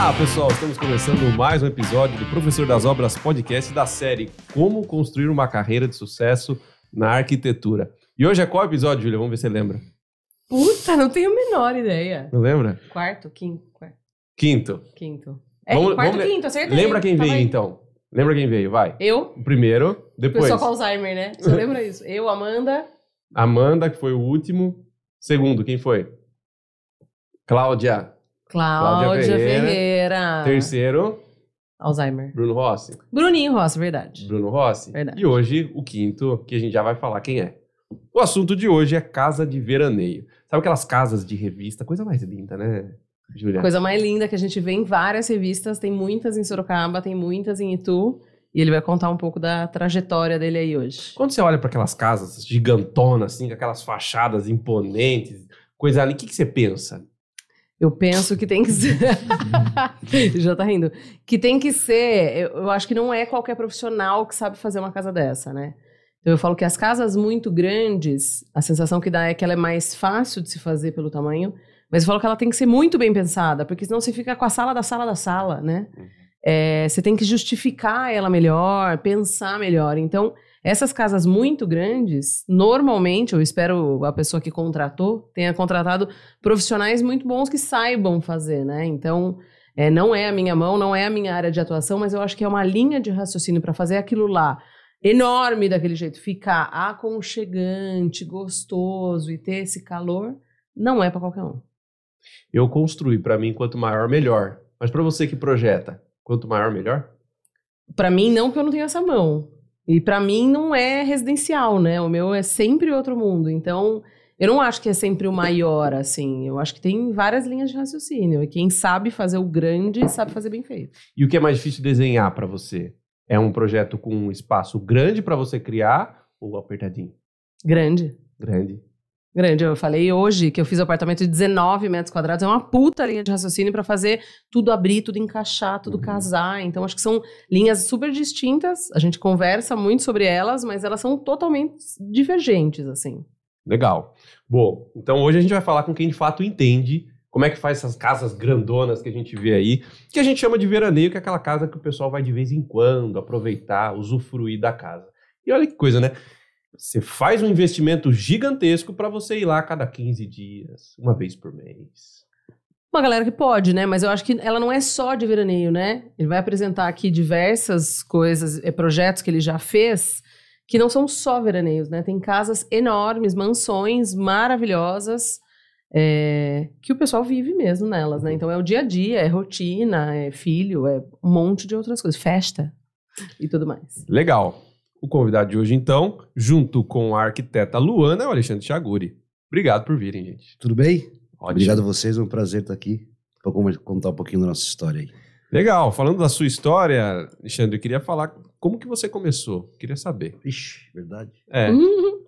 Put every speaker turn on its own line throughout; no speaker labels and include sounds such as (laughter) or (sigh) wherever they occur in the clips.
Olá, pessoal! Estamos começando mais um episódio do Professor das Obras podcast da série Como Construir uma Carreira de Sucesso na Arquitetura. E hoje é qual episódio, Júlia? Vamos ver se você lembra.
Puta, não tenho a menor ideia.
Não lembra?
Quarto, quinto, quarto,
Quinto.
quinto. É,
Vamos-
quarto,
vamos
quinto, acertei.
Lembra quem
Tava
veio,
aí.
então? Lembra quem veio? Vai.
Eu,
O primeiro, depois
pessoa com Alzheimer, né? Você (laughs) lembra isso? Eu, Amanda,
Amanda, que foi o último. Segundo, quem foi? Cláudia.
Cláudia,
Cláudia Ferreira.
Ferreira.
Terceiro,
Alzheimer.
Bruno Rossi.
Bruninho Rossi, verdade.
Bruno Rossi.
Verdade.
E hoje, o quinto, que a gente já vai falar quem é. O assunto de hoje é casa de veraneio. Sabe aquelas casas de revista? Coisa mais linda, né, Julia?
Coisa mais linda que a gente vê em várias revistas, tem muitas em Sorocaba, tem muitas em Itu, e ele vai contar um pouco da trajetória dele aí hoje.
Quando você olha para aquelas casas gigantonas, assim, com aquelas fachadas imponentes, coisa ali, o que, que você pensa?
Eu penso que tem que ser. (laughs) Já tá rindo. Que tem que ser. Eu, eu acho que não é qualquer profissional que sabe fazer uma casa dessa, né? Então eu falo que as casas muito grandes, a sensação que dá é que ela é mais fácil de se fazer pelo tamanho, mas eu falo que ela tem que ser muito bem pensada, porque senão você fica com a sala da sala da sala, né? É, você tem que justificar ela melhor, pensar melhor. Então, essas casas muito grandes, normalmente, eu espero a pessoa que contratou tenha contratado profissionais muito bons que saibam fazer, né? Então, é, não é a minha mão, não é a minha área de atuação, mas eu acho que é uma linha de raciocínio para fazer aquilo lá enorme daquele jeito, ficar aconchegante, gostoso e ter esse calor, não é para qualquer um.
Eu construí, para mim, quanto maior, melhor. Mas para você que projeta, quanto maior, melhor?
Para mim, não, porque eu não tenho essa mão. E para mim não é residencial, né? O meu é sempre outro mundo. Então, eu não acho que é sempre o maior, assim. Eu acho que tem várias linhas de raciocínio. E quem sabe fazer o grande, sabe fazer bem feito.
E o que é mais difícil desenhar para você? É um projeto com um espaço grande para você criar ou apertadinho?
Grande.
Grande.
Grande. Eu falei hoje que eu fiz um apartamento de 19 metros quadrados. É uma puta linha de raciocínio para fazer tudo abrir, tudo encaixar, tudo
Uhum.
casar. Então, acho que são linhas super distintas. A gente conversa muito sobre elas, mas elas são totalmente divergentes, assim.
Legal. Bom, então hoje a gente vai falar com quem de fato entende como é que faz essas casas grandonas que a gente vê aí, que a gente chama de veraneio, que é aquela casa que o pessoal vai de vez em quando aproveitar, usufruir da casa. E olha que coisa, né? Você faz um investimento gigantesco para você ir lá a cada 15 dias, uma vez por mês.
Uma galera que pode, né? Mas eu acho que ela não é só de veraneio, né? Ele vai apresentar aqui diversas coisas, eh, projetos que ele já fez, que não são só veraneios, né? Tem casas enormes, mansões maravilhosas, eh, que o pessoal vive mesmo nelas, né? Então é o dia a dia, é rotina, é filho, é um monte de outras coisas, festa e tudo mais.
Legal. O convidado de hoje, então, junto com a arquiteta Luana, é o Alexandre Chaguri. Obrigado por virem, gente.
Tudo bem?
Ótimo.
Obrigado a vocês, é um prazer estar aqui para contar um pouquinho da nossa história aí.
Legal. Falando da sua história, Alexandre, eu queria falar como que você começou. Queria saber.
Ixi, verdade.
É.
Uhum.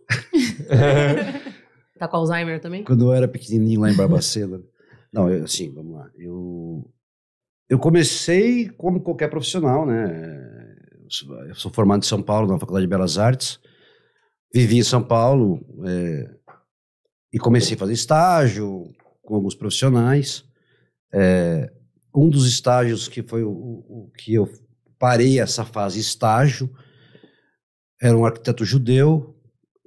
(laughs) Tá com Alzheimer também?
Quando eu era pequenininho lá em Barbacena. não, eu, assim, vamos lá. Eu, eu comecei como qualquer profissional, né? Sou, formado em São Paulo, na Faculdade de Belas Artes. Vivi em São Paulo é, e comecei a fazer estágio com alguns profissionais. É, um dos estágios que foi o, o que eu parei essa fase estágio era um arquiteto judeu,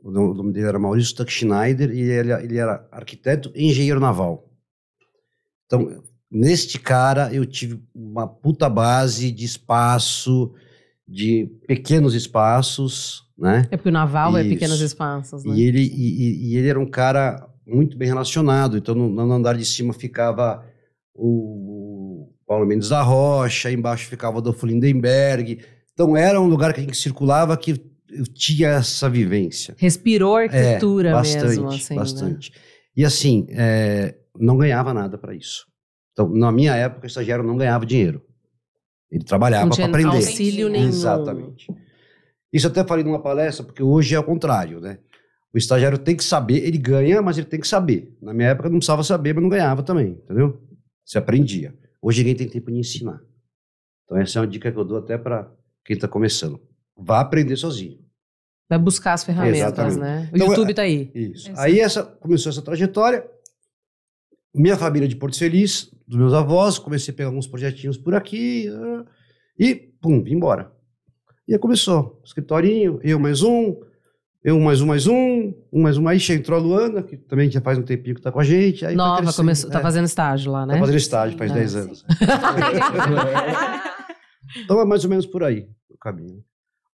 o nome dele era Maurício Tuck Schneider, e ele, ele era arquiteto e engenheiro naval. Então, neste cara, eu tive uma puta base de espaço, de pequenos espaços, né?
É porque o naval é pequenos espaços, né?
E ele, e, e- ele era um cara muito bem relacionado. Então, no, no andar de cima ficava o Paulo Mendes da Rocha, embaixo ficava o Adolfo Lindenberg. Então, era um lugar que a gente circulava que tinha essa vivência.
Respirou arquitetura
É, bastante,
mesmo, assim, né?
bastante. E assim, é, não ganhava nada para isso. Então, na minha época, o estagiário não ganhava dinheiro. Ele trabalhava
Não
para
tinha
aprender.
auxílio nenhum.
Exatamente. Isso eu até falei numa palestra, porque hoje é o contrário, né? O estagiário tem que saber, ele ganha, mas ele tem que saber. Na minha época não precisava saber, mas não ganhava também, entendeu? Você aprendia. Hoje ninguém tem tempo de ensinar. Então essa é uma dica que eu dou até para quem está começando. Vá aprender sozinho.
Vai buscar as ferramentas,
Exatamente.
né? O
Então,
YouTube tá aí.
Isso.
Exato.
Aí essa começou essa trajetória. Minha família de Porto Feliz, dos meus avós, comecei a pegar alguns projetinhos por aqui ah, e, pum, vim embora. E aí começou, escritorinho, eu mais um, eu mais um, mais um, um mais um. Aí entrou a Luana, que também já faz um tempinho que tá com a gente. Aí
Nova, começou, tá
é,
fazendo estágio lá, né?
Tá fazendo estágio, faz
Ah,
10
sim.
anos. (laughs) Então é mais ou menos por aí o caminho.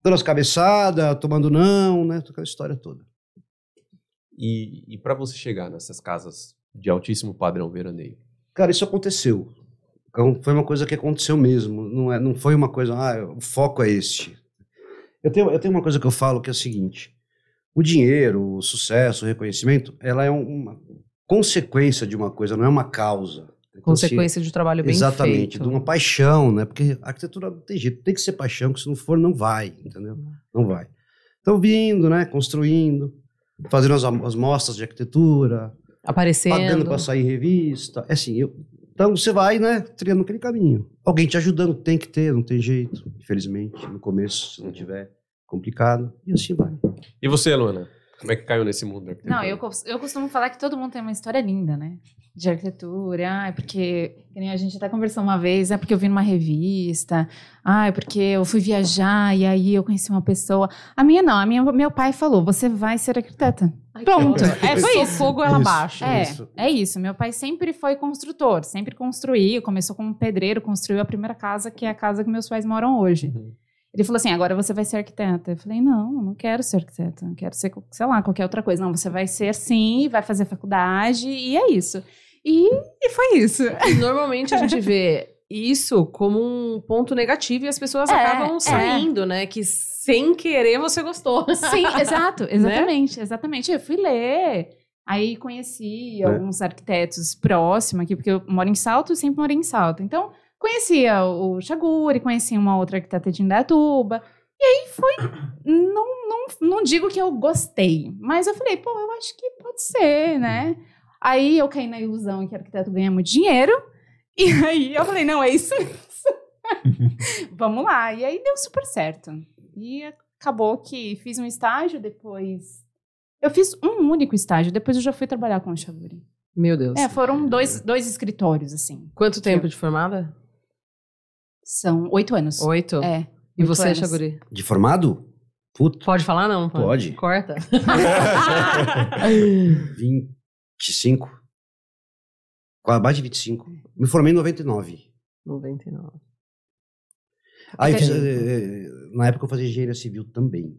Dando as cabeçadas, tomando não, né? Aquela história toda.
E, e para você chegar nessas casas de altíssimo padrão veraneio?
Cara, isso aconteceu. Então, foi uma coisa que aconteceu mesmo. Não, é, não foi uma coisa, ah, o foco é este. Eu tenho, eu tenho uma coisa que eu falo que é o seguinte: o dinheiro, o sucesso, o reconhecimento, ela é um- uma consequência de uma coisa, não é uma causa. Então, assim,
Consequência de um trabalho bem
Exatamente,
feito.
de uma paixão, né? Porque a arquitetura não tem jeito, tem que ser paixão, que se não for, não vai, entendeu? Não vai. Então, vindo, né? Construindo, fazendo as, as mostras de arquitetura,
Aparecendo.
pagando para sair em revista. É assim, eu, então você vai, né, trilhando aquele caminho. Alguém te ajudando, tem que ter, não tem jeito, infelizmente, no começo, se não tiver, complicado, e assim vai.
E você, Luana? Como é que caiu nesse mundo da arquitetura?
Não, eu, eu costumo falar que todo mundo tem uma história linda, né? De arquitetura. Ah, é porque. que nem a gente até conversou uma vez, é porque eu vi numa revista. Ah, é porque eu fui viajar e aí eu conheci uma pessoa. A minha não, a minha, meu pai falou: você vai ser arquiteta.
Ai,
Pronto. É, foi
Só
isso.
fogo ela abaixo.
É,
Isso.
é isso. Meu pai sempre foi construtor, sempre construiu. Começou como pedreiro, construiu a primeira casa, que é a casa que meus pais moram hoje.
Uhum.
Ele falou assim: agora você vai ser arquiteta. Eu falei: não, eu não quero ser arquiteta. Eu quero ser, sei lá, qualquer outra coisa. Não, você vai ser sim, vai fazer faculdade, e é isso. E, e foi isso.
Normalmente a gente (laughs) vê isso como um ponto negativo e as pessoas
É,
acabam
é.
saindo, né? Que sem querer você gostou.
Sim, (laughs) exato, exatamente, exatamente. Eu fui ler. Aí conheci
É.
alguns arquitetos próximos aqui, porque eu moro em Salto e sempre morei em Salto. Então, conhecia o Chaguri, conhecia uma outra arquiteta de Indaiatuba. E aí foi. (coughs) Não, não, não digo que eu gostei, mas eu falei, pô, eu acho que pode ser, né? Aí eu caí na ilusão que arquiteto ganha muito dinheiro. E (laughs) aí eu falei, não, é isso mesmo. (laughs) Vamos lá. E aí deu super certo. E acabou que fiz um estágio, depois. Eu fiz um único estágio, depois eu já fui trabalhar com o Xaburi.
Meu Deus.
É, foram dois, dois escritórios, assim.
Quanto tempo de formada?
São oito anos.
Oito?
É.
E
oito
você,
anos.
Chaguri?
De formado? Puta,
Pode falar, não?
Pode.
Corta. (laughs)
25. Quase mais de 25. Me formei em 99.
99.
Aí,
É.
fiz, eh, na época eu fazia engenharia civil também.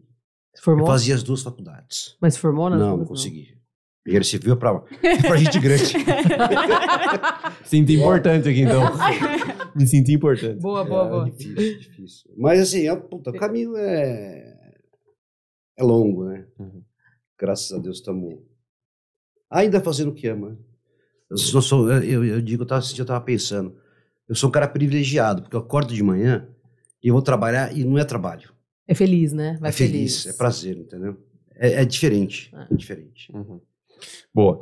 Você formou?
Eu fazia as duas faculdades.
Mas formou nas
Não,
duas,
não consegui. Engenharia civil é pra, pra gente grande. (laughs)
Sinto importante aqui, então. (laughs) (laughs) Me senti importante.
Boa, boa,
É,
boa.
difícil, difícil. Mas assim, é, puta, o caminho é, é longo, né?
Uhum.
Graças a Deus estamos ainda fazendo o que ama. Eu, sou- eu, eu digo, eu tava, esse dia eu tava pensando, eu sou um cara privilegiado, porque eu acordo de manhã e eu vou trabalhar e não é trabalho.
É feliz, né? Vai
é feliz, é prazer, entendeu? É, é diferente,
É.
é diferente.
Uhum. Boa.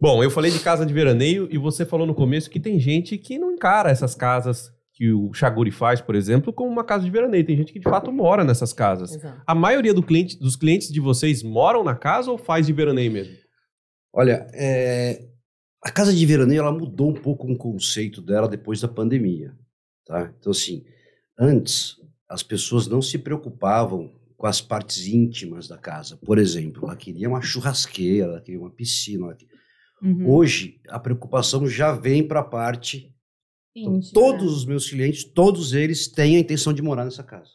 Bom, eu falei de casa de veraneio e você falou no começo que tem gente que não encara essas casas que o Chaguri faz, por exemplo, como uma casa de veraneio. Tem gente que de fato mora nessas casas.
Exato.
A maioria do cliente, dos clientes de vocês moram na casa ou faz de veraneio mesmo?
Olha, é, a casa de veraneio ela mudou um pouco o conceito dela depois da pandemia, tá? Então assim, antes as pessoas não se preocupavam com as partes íntimas da casa. Por exemplo, ela queria uma churrasqueira, ela queria uma piscina. ela queria-
Uhum.
Hoje a preocupação já vem para a parte. Então, todos os meus clientes, todos eles têm a intenção de morar nessa casa.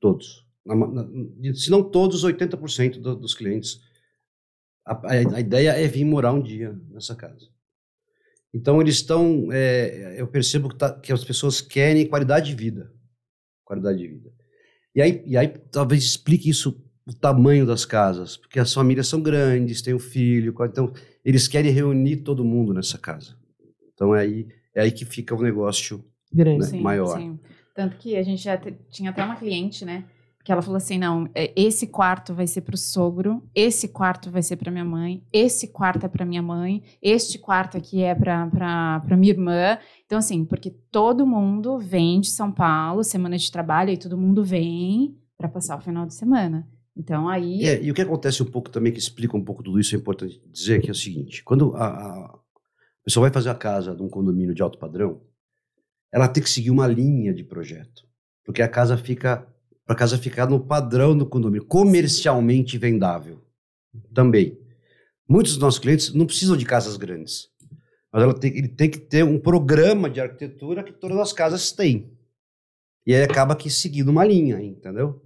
Todos. Na na- se não todos, 80% do- dos clientes. A, a- a ideia é vir morar um dia nessa casa. Então, eles estão. é, eu percebo que, tá- que as pessoas querem qualidade de vida. Qualidade de vida. E aí, e aí, talvez explique isso, o tamanho das casas. Porque as famílias são grandes, têm um filho. Então, eles querem reunir todo mundo nessa casa. Então, é aí, é aí que fica o negócio
Grande.
né,
Sim,
maior.
sim. Tanto que a gente já tinha até uma cliente, né? Que ela falou assim: não, é, esse quarto vai ser pro sogro, esse quarto vai ser pra minha mãe, esse quarto é pra minha mãe, este quarto aqui é pra minha irmã. Então, assim, porque todo mundo vem de São Paulo, semana de trabalho, e todo mundo vem pra passar o final de semana. Então, aí.
É, e o que acontece um pouco também, que explica um pouco tudo isso, é importante dizer que é o seguinte: quando a, a- pessoa vai fazer a casa de um condomínio de alto padrão, ela tem que seguir uma linha de projeto. Porque a casa fica. Para a casa ficar no padrão do condomínio, comercialmente vendável. Também. Muitos dos nossos clientes não precisam de casas grandes. Mas ela tem, ele tem que ter um programa de arquitetura que todas as casas têm. E aí acaba que seguindo uma linha, entendeu?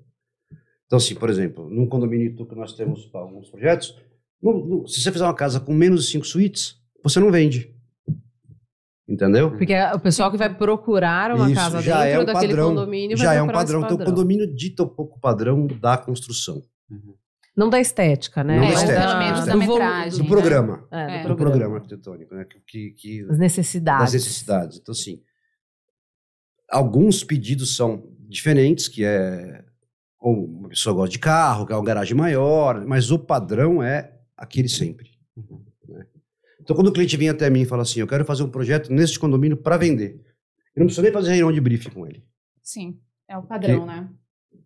Então, assim, por exemplo, num condomínio que nós temos para alguns projetos, no- no- se você fizer uma casa com menos de cinco suítes, você não vende. Entendeu?
Porque o pessoal que vai procurar uma
Isso,
casa
já
dentro
é um
daquele
padrão.
condomínio vai
Já é um
esse
padrão. Então, o condomínio dita um pouco o padrão da construção.
Não da estética, né?
Não da
Mas
estética.
Pelo menos da metragem.
Do
né?
programa.
É, do
É.
Do
programa.
programa arquitetônico, né? Que, que, que-
As necessidades.
das necessidades. Então, assim, alguns pedidos são diferentes, que é ou uma pessoa gosta de carro, quer uma garagem maior, mas o padrão é aquele sempre. né? Então, quando o cliente vem até mim e fala assim, eu quero fazer um projeto neste condomínio para vender, eu não preciso nem fazer reunião de briefing com ele.
Sim, é o padrão,
Que-
né?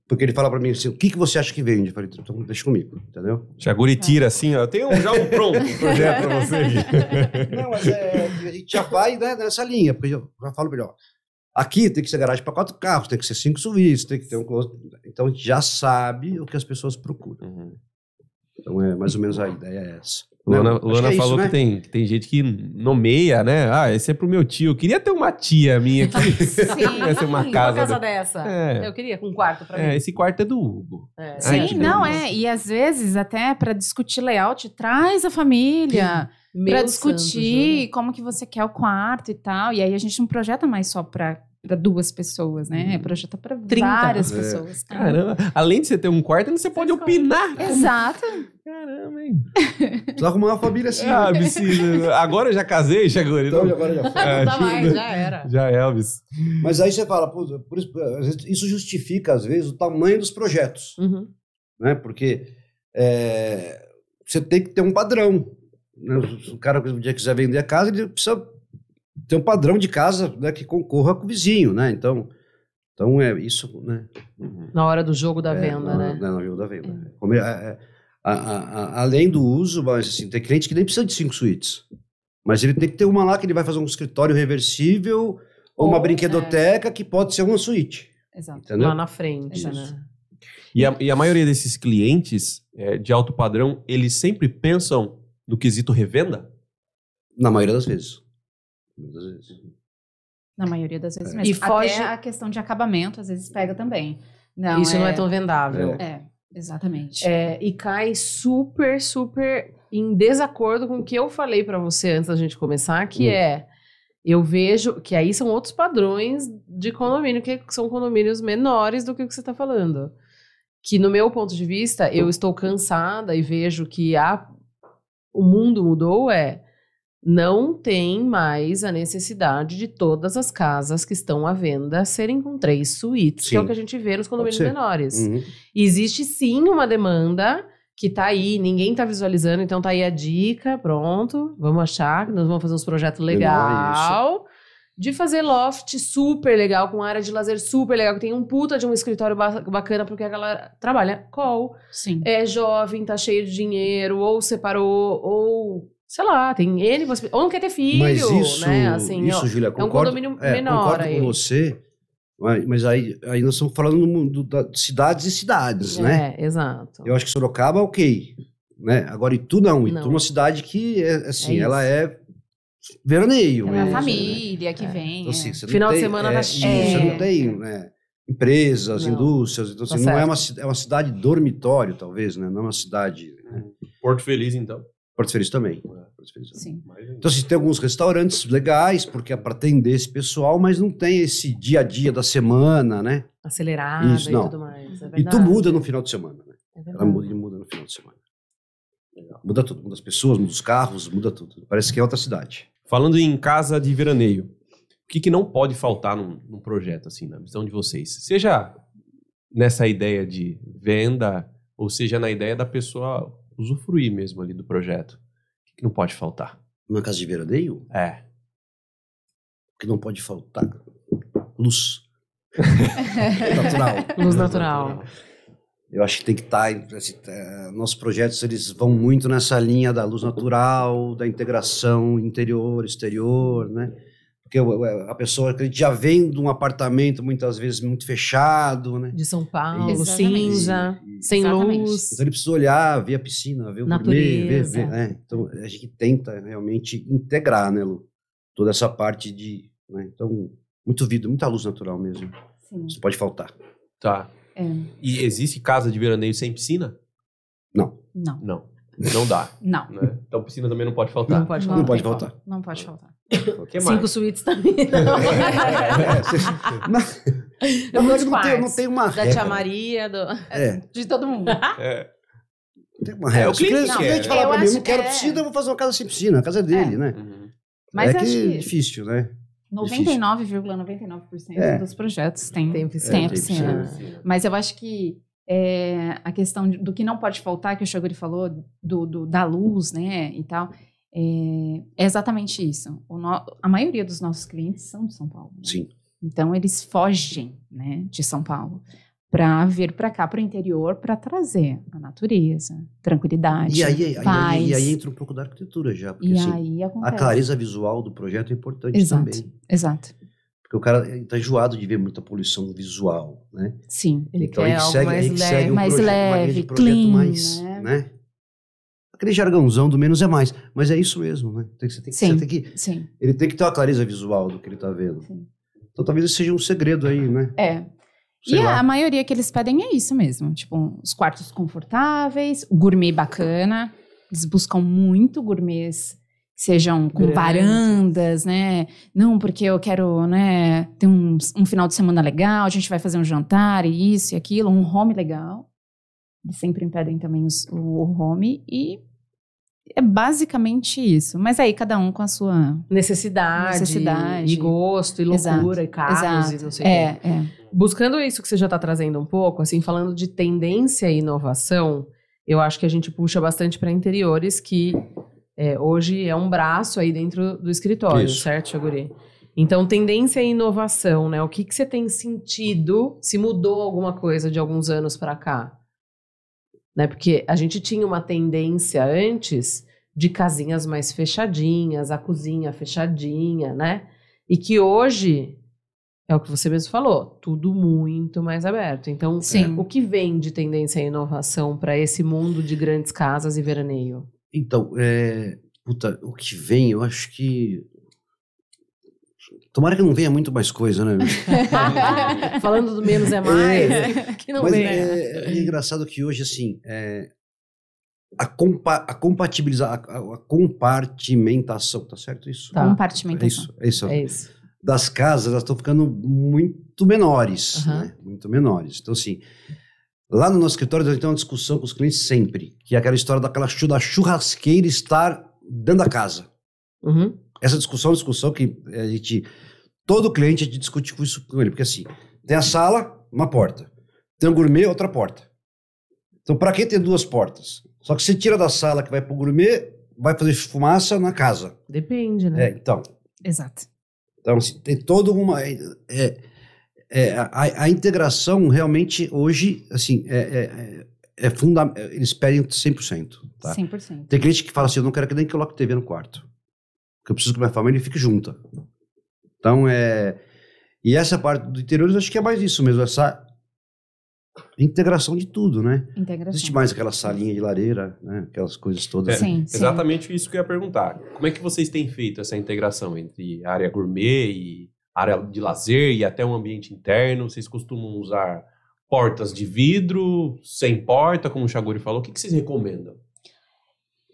Porque ele fala para mim assim, o que, que você acha que vende? Eu falei, então deixa comigo, entendeu?
Chaguri tira assim, ó. Tem um, já um pronto um (laughs) projeto pra você.
Não, mas é, a gente já vai né, nessa linha, porque eu já falo melhor. Aqui tem que ser garagem para quatro carros, tem que ser cinco suítes, tem que ter um. Então a gente já sabe o que as pessoas procuram. Então é mais ou menos a ideia é essa.
Luana, Luana
que é isso,
falou
né?
que, tem, que tem gente que nomeia, né? Ah, esse é pro meu tio. Eu queria ter uma tia minha aqui. (laughs) (laughs) Ia ser uma
Uma
casa.
casa
da-
dessa.
É.
Eu queria com um quarto pra
É,
mim.
esse quarto é do Hugo.
É.
Sim, não é. E às vezes, até para discutir layout, traz a família
Meu
para
santo,
discutir
Júlia.
como que você quer o quarto e tal. E aí a gente não projeta mais só para duas pessoas, né? Projeta para
30.
várias
É.
pessoas.
Caramba, além de você ter um quarto, você pode
escolhe.
opinar.
Exato.
Caramba, hein? (laughs)
Precisa arrumar uma família assim.
Ah,
né?
precisa. Agora eu já casei, Chaguri.
Então
não?
agora já foi.
É,
Não dá mais, já era.
Já é, Elvis.
Mas aí você fala, pô, por isso, isso justifica, às vezes, o tamanho dos projetos.
Uhum.
né? Porque é, você tem que ter um padrão. Né? O cara um dia quiser vender a casa, ele precisa ter um padrão de casa né, que concorra com o vizinho, né? Então, então é isso, né?
Na hora do jogo da
É,
venda,
na,
né?
Na, na jogo da venda. Como é- é- a- a- a- além do uso, mas assim, tem cliente que nem precisa de cinco suítes. Mas ele tem que ter uma lá que ele vai fazer um escritório reversível ou, uma
Ou,
brinquedoteca que pode ser uma suíte.
Exato.
Entendeu?
Lá na frente, né?
E a, e a maioria desses clientes é, de alto padrão, eles sempre pensam no quesito revenda?
Na maioria das vezes. Muitas vezes.
Na maioria das vezes
É.
mesmo.
E foge-
Até a questão de acabamento, às vezes, pega também. Não,
Isso não é tão vendável.
É, exatamente.
É, e cai super, super em desacordo com o que eu falei pra você antes da gente começar, que
Hum.
é eu vejo que aí são outros padrões de condomínio, que são condomínios menores do que o que você está falando. Que no meu ponto de vista, eu estou cansada e vejo que a, o mundo mudou é não tem mais a necessidade de todas as casas que estão à venda serem com três suítes, que é o
Sim.
que a gente vê nos condomínios menores.
Uhum.
Existe sim uma demanda que tá aí, ninguém tá visualizando, então tá aí a dica, pronto. Vamos achar nós vamos fazer uns projetos legal. De fazer loft super legal, com área de lazer super legal, que tem um puta de um escritório ba- bacana, porque a galera trabalha call,
Sim.
é jovem, tá cheio de dinheiro, ou separou, ou sei lá, tem possibilidades. Ou não quer ter filho,
Mas isso,
né? Assim,
isso
ó,
Júlia,
é um
concordo,
condomínio
é,
menor
concordo
aí.
com você, mas, mas aí, aí nós estamos falando mundo da cidades e cidades, né?
É, exato.
Eu acho que Sorocaba, ok, né? Agora Itu não, Itu
Não.
é uma cidade que, é, assim,
É
ela é veraneio
É a
né?
família que
É.
vem.
Então, assim,
é.
Final de
tem-
semana
é,
tá
isso,
cheio.
Você não tem né, empresas,
Não.
indústrias, então assim,
Tá
não é uma, é uma cidade dormitório, talvez, né? Não é uma cidade... Né?
Porto Feliz, então.
Porto Feliz também. Porto Feliz também.
Sim.
Então, assim, tem alguns restaurantes legais, porque é para atender esse pessoal, mas não tem esse dia a dia da semana, né?
Acelerada
Isso,
e
não.
tudo mais. É
E tu muda no final de semana, né?
É
Ela
verdade.
muda, ele muda no final de semana. Muda tudo, muda as pessoas, muda os carros, muda tudo. Parece que é outra cidade.
Falando em casa de veraneio, o que, que não pode faltar num, num projeto, assim, na visão de vocês? Seja nessa ideia de venda, ou seja na ideia da pessoa usufruir mesmo ali do projeto. O que, que não pode faltar?
Uma casa de veraneio,
É.
o que não pode faltar? Luz. (laughs) Natural.
Luz natural.
Eu acho que tem que estar. Assim, eh, nossos projetos eles vão muito nessa linha da luz natural, da integração interior, exterior, né? Porque a pessoa que já vem de um apartamento muitas vezes muito fechado, né?
De São Paulo,
Exatamente.
cinza,
E- e-
sem
Exatamente.
luz.
Então ele precisa olhar, ver a piscina, ver o gourmet, ver, ver, né? Então a gente tenta realmente integrar, né, Lu? Toda essa parte de, né? Então, muito vidro, muita luz natural mesmo.
Sim.
Isso pode faltar.
Tá.
É.
E existe casa de veraneio sem piscina?
Não,
Não. Não dá.
não.
né? Então piscina também não pode faltar.
Não pode
Não
falar.
pode faltar.
como. Não pode faltar. (laughs)
O que
Cinco suítes também. (laughs)
É, cês- na, na verdade, não tem, não tem uma
Da tia
regra.
Maria, do...
É,
De todo mundo.
É. (laughs)
não tem uma regra.
É, o cliente
se o
quer,
cliente falar
Eu
pra mim, não quero
que é.
piscina, eu vou fazer uma casa sem piscina. A casa é dele, né?
Uhum.
Mas
é que é difícil, né?
99,99%
É.
dos projetos têm,
Tem
tem,
piscina.
Tem
piscina. Mas eu acho que é, a questão do que não pode faltar, que o Shoguri falou, do, do- da luz, né, e tal, é, é exatamente isso. O no- a maioria dos nossos clientes são de São Paulo. né?
Sim.
Então, eles fogem, né, de São Paulo para vir para cá, para o interior, para trazer a natureza, tranquilidade,
E aí,
paz.
aí, aí entra um pouco da arquitetura já. Porque
E
assim,
aí
a clareza visual do projeto é importante
Exato.
também.
Exato.
Porque o cara está enjoado de ver muita poluição visual, né?
Sim.
Ele
então
quer
ele
algo
segue,
mais
ele
leve.
segue um
Mais
projeto,
leve, clean,
mais,
né?
né? Aquele jargãozão do menos é mais. Mas é isso mesmo, né? Tem que, você tem que,
Sim.
você tem que,
Sim.
ele tem que ter uma clareza visual do que ele está vendo.
Sim.
Então talvez esse seja um segredo aí, né?
É.
Sei
e
lá.
a, maioria que eles pedem é isso mesmo. Tipo, os quartos confortáveis, o gourmet bacana. Eles buscam muito gourmets sejam com
Grandes.
varandas, né? Não, porque eu quero, né, ter um, um final de semana legal, a gente vai fazer um jantar e isso e aquilo, um home legal. Eles sempre pedem também os- o home e é basicamente isso. Mas aí cada um com a sua...
Necessidade,
Necessidade.
e gosto, e
Exato,
loucura, e carros,
Exato.
e não sei o
É,
quê.
é.
Buscando isso que você já está trazendo um pouco, assim, falando de tendência e inovação, eu acho que a gente puxa bastante para interiores, que é, hoje é um braço aí dentro do escritório,
Isso.
certo, Chaguri? Então, tendência e inovação, né? O que, que você tem sentido, se mudou alguma coisa de alguns anos para cá? Né? Porque a gente tinha uma tendência antes de casinhas mais fechadinhas, a cozinha fechadinha, né? E que hoje é o que você mesmo falou, tudo muito mais aberto. Então,
Sim.
o que vem de tendência e inovação para esse mundo de grandes casas e veraneio?
Então, é, puta, o que vem, eu acho que. Tomara que não venha muito mais coisa, né? (laughs)
Falando do menos é mais, (laughs) que não
Mas
vem.
é, é engraçado que hoje, assim, é, a, compa, a compatibilizar, a, a compartimentação, tá certo isso?
Tá.
É
Compartimentação.
isso, é isso.
É isso.
Das casas, elas estão ficando muito menores,
Aham.
né? Muito menores. Então, assim, lá no nosso escritório, a gente tem uma discussão com os clientes sempre, que é aquela história daquela da churrasqueira estar dentro da casa.
Uhum.
Essa discussão é uma discussão que a gente. Todo cliente a gente discute com isso com ele, porque assim, tem a sala, uma porta. Tem o gourmet, outra porta. Então, para que ter duas portas? Só que você tira da sala que vai pro gourmet, vai fazer fumaça na casa.
Depende, né?
É, então.
Exato.
Então, assim, tem toda uma. É, é, a, a integração realmente hoje, assim, é, é, é funda, Eles pedem 100%. Tá?
100%.
Tem cliente que fala assim: eu não quero que nem que coloque TV no quarto. Porque eu preciso que minha família fique junta. Então, é. E essa parte do interior, eu acho que é mais isso mesmo, essa integração de tudo, né?
Integração.
existe mais aquela salinha de lareira, né? Aquelas coisas todas.
É,
Sim, sim.
Exatamente isso que eu ia perguntar. Como é que vocês têm feito essa integração entre área gourmet e área de lazer e até um ambiente interno? Vocês costumam usar portas de vidro, sem porta, como o Chaguri falou? O que, que vocês recomendam?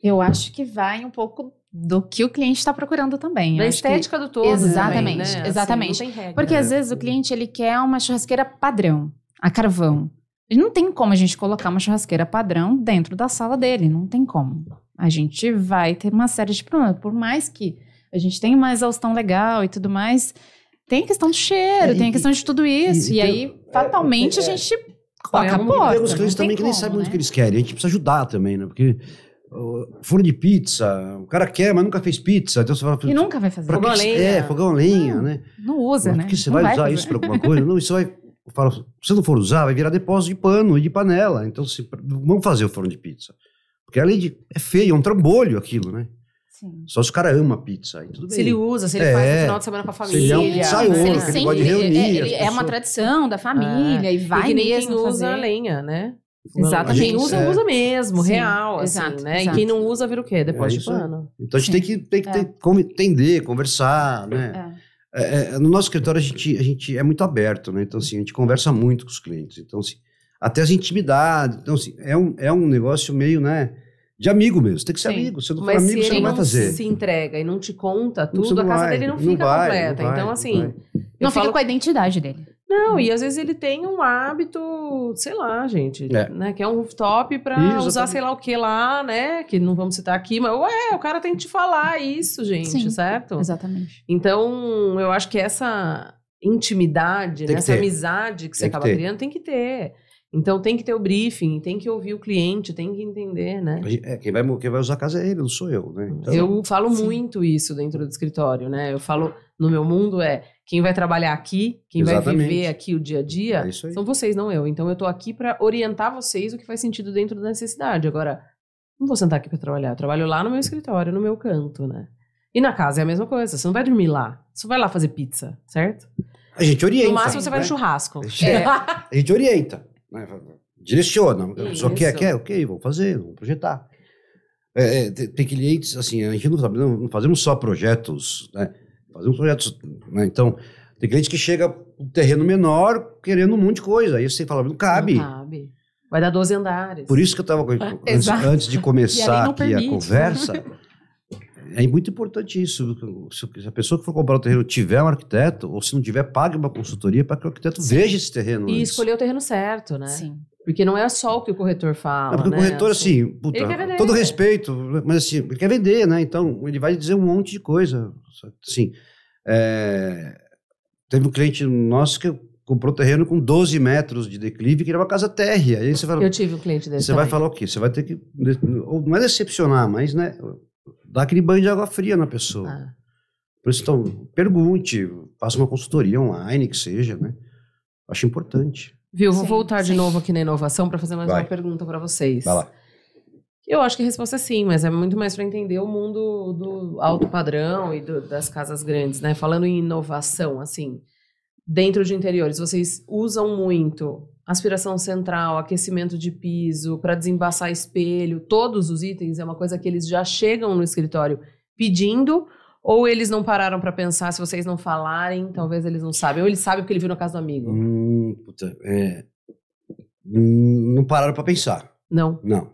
Eu acho que vai um pouco do que o cliente está procurando também.
Da
acho que-
estética do todo.
Exatamente,
também, né? Assim,
exatamente.
não tem regra.
Porque
É.
às vezes o cliente ele quer uma churrasqueira padrão, a carvão. E não tem como a gente colocar uma churrasqueira padrão dentro da sala dele, não tem como. A gente vai ter uma série de problemas. Por mais que a gente tenha uma exaustão legal e tudo mais, tem a questão do cheiro,
É,
tem a
e-
questão de tudo isso.
e
E,
tem-
aí, fatalmente,
é,
a gente coloca a
E
porta.
tem alguns clientes
tem
também que nem
como,
sabem muito o
né?
que eles querem. A gente precisa ajudar também, né? Porque forno de pizza, o cara quer, mas nunca fez pizza. Então você fala,
E nunca vai fazer.
Fogão a lenha.
É, fogão a lenha, né?
Não usa,
Mas
né?
Que você
Não
vai usar
fazer.
isso pra alguma coisa? Não, isso vai eu falo, se você não for usar, vai virar depósito de pano e de panela. Então, se, vamos fazer o forno de pizza. Porque além de. É feio, é um trambolho aquilo, né?
Sim.
Só se o cara ama pizza. Aí tudo bem.
Se ele usa, se ele
É.
faz no final de semana com a
Se ele é um
família.
pizzaiolo, que
ele
ele
sempre-
pode reunir
é, ele-
as
é uma tradição da família e vai
e que nem
mesmo
quem usa
fazer.
lenha, né?
Exatamente.
Quem usa,
É.
usa mesmo,
Sim,
real, assim,
exato,
né?
exato.
E quem não usa, vira o quê? Depois
É
de pano.
Então a gente
Sim.
tem que, tem que
É.
ter entender, conversar, né?
É.
É, é, no nosso escritório a gente, a gente é muito aberto, né? Então, assim, a gente conversa muito com os clientes. Então, assim, até as intimidades. Então, assim, é um, é um negócio meio, né? De amigo mesmo. Tem que ser
Sim.
amigo. Se não for
Mas
amigo,
se
você não vai
não
fazer.
se entrega e não te conta
Não,
tudo, a
não
casa
vai,
dele não
não
fica
vai,
completa.
não vai,
então,
não
assim. eu
Não fica
falo-
com a identidade dele.
Não, e às vezes ele tem um hábito, sei lá, gente,
É.
né? Que é um rooftop pra
Isso,
usar sei lá o que lá, né? Que não vamos citar aqui, mas ué, o cara tem que te falar isso, gente,
Sim.
certo?
Exatamente.
Então, eu acho que essa intimidade, né,
que
essa
ter.
amizade que você
Tem que
acaba
ter.
criando, tem que ter. Então, tem que ter o briefing, tem que ouvir o cliente, tem que entender, né?
É, quem vai, quem vai usar a casa é ele, não sou eu, né? Então,
eu falo
Sim.
muito isso dentro do escritório, né? Eu falo, no meu mundo é quem vai trabalhar aqui, quem vai
Exatamente.
viver aqui o dia a dia,
É
são vocês, não eu. Então eu tô aqui pra orientar vocês o que faz sentido dentro da necessidade. Agora, não vou sentar aqui pra trabalhar, eu trabalho lá no meu escritório, no meu canto, né? E na casa é a mesma coisa, você não vai dormir lá, você vai lá fazer pizza, certo?
A gente orienta.
no máximo você vai
né?
no churrasco.
É. A gente orienta. né? Direciona. A pessoa quer, quer, ok, vamos fazer, vamos projetar. É, é, tem, clientes, assim, a gente não, não fazemos só projetos, né? Fazemos projetos, né? Então, tem cliente que chega um terreno menor querendo um monte de coisa. Aí você fala, não cabe.
Não cabe. Vai dar 12 andares.
Por isso que eu estava (laughs) antes, antes de (laughs)
a
começar aqui
permite,
a conversa. É muito importante isso. Se se a pessoa que for comprar o terreno tiver um arquiteto, ou se não tiver, pague uma consultoria para que o arquiteto veja esse terreno.
E
antes.
escolher o terreno certo, né?
Sim.
Porque não é só o que o corretor fala.
Não, porque
né?
o corretor, assim, puta, todo respeito, mas assim, ele quer vender, né? Então, ele vai dizer um monte de coisa. Assim, é, teve um cliente nosso que comprou terreno com 12 metros de declive, que era uma casa térrea. Aí você fala,
Eu tive um cliente desse
você vai
também.
falar o quê? Você vai ter que, ou não é decepcionar, mas, né, dar aquele banho de água fria na pessoa.
Ah.
Por isso, então, pergunte, faça uma consultoria online, que seja, né? Acho importante.
Viu? Vou
Sim,
voltar de
sim.
novo aqui na inovação para fazer mais
Vai.
uma pergunta para vocês.
Vai lá.
Eu acho que a resposta é sim, mas é muito mais para entender o mundo do alto padrão e do- das casas grandes, né? Falando em inovação, assim, dentro de interiores, vocês usam muito aspiração central, aquecimento de piso, para desembaçar espelho, todos os itens é uma coisa que eles já chegam no escritório pedindo, ou eles não pararam para pensar, se vocês não falarem, talvez eles não sabem, ou eles sabem porque ele viu na casa do amigo.
Hum, puta, é, hum, não pararam para pensar.
Não.
Não.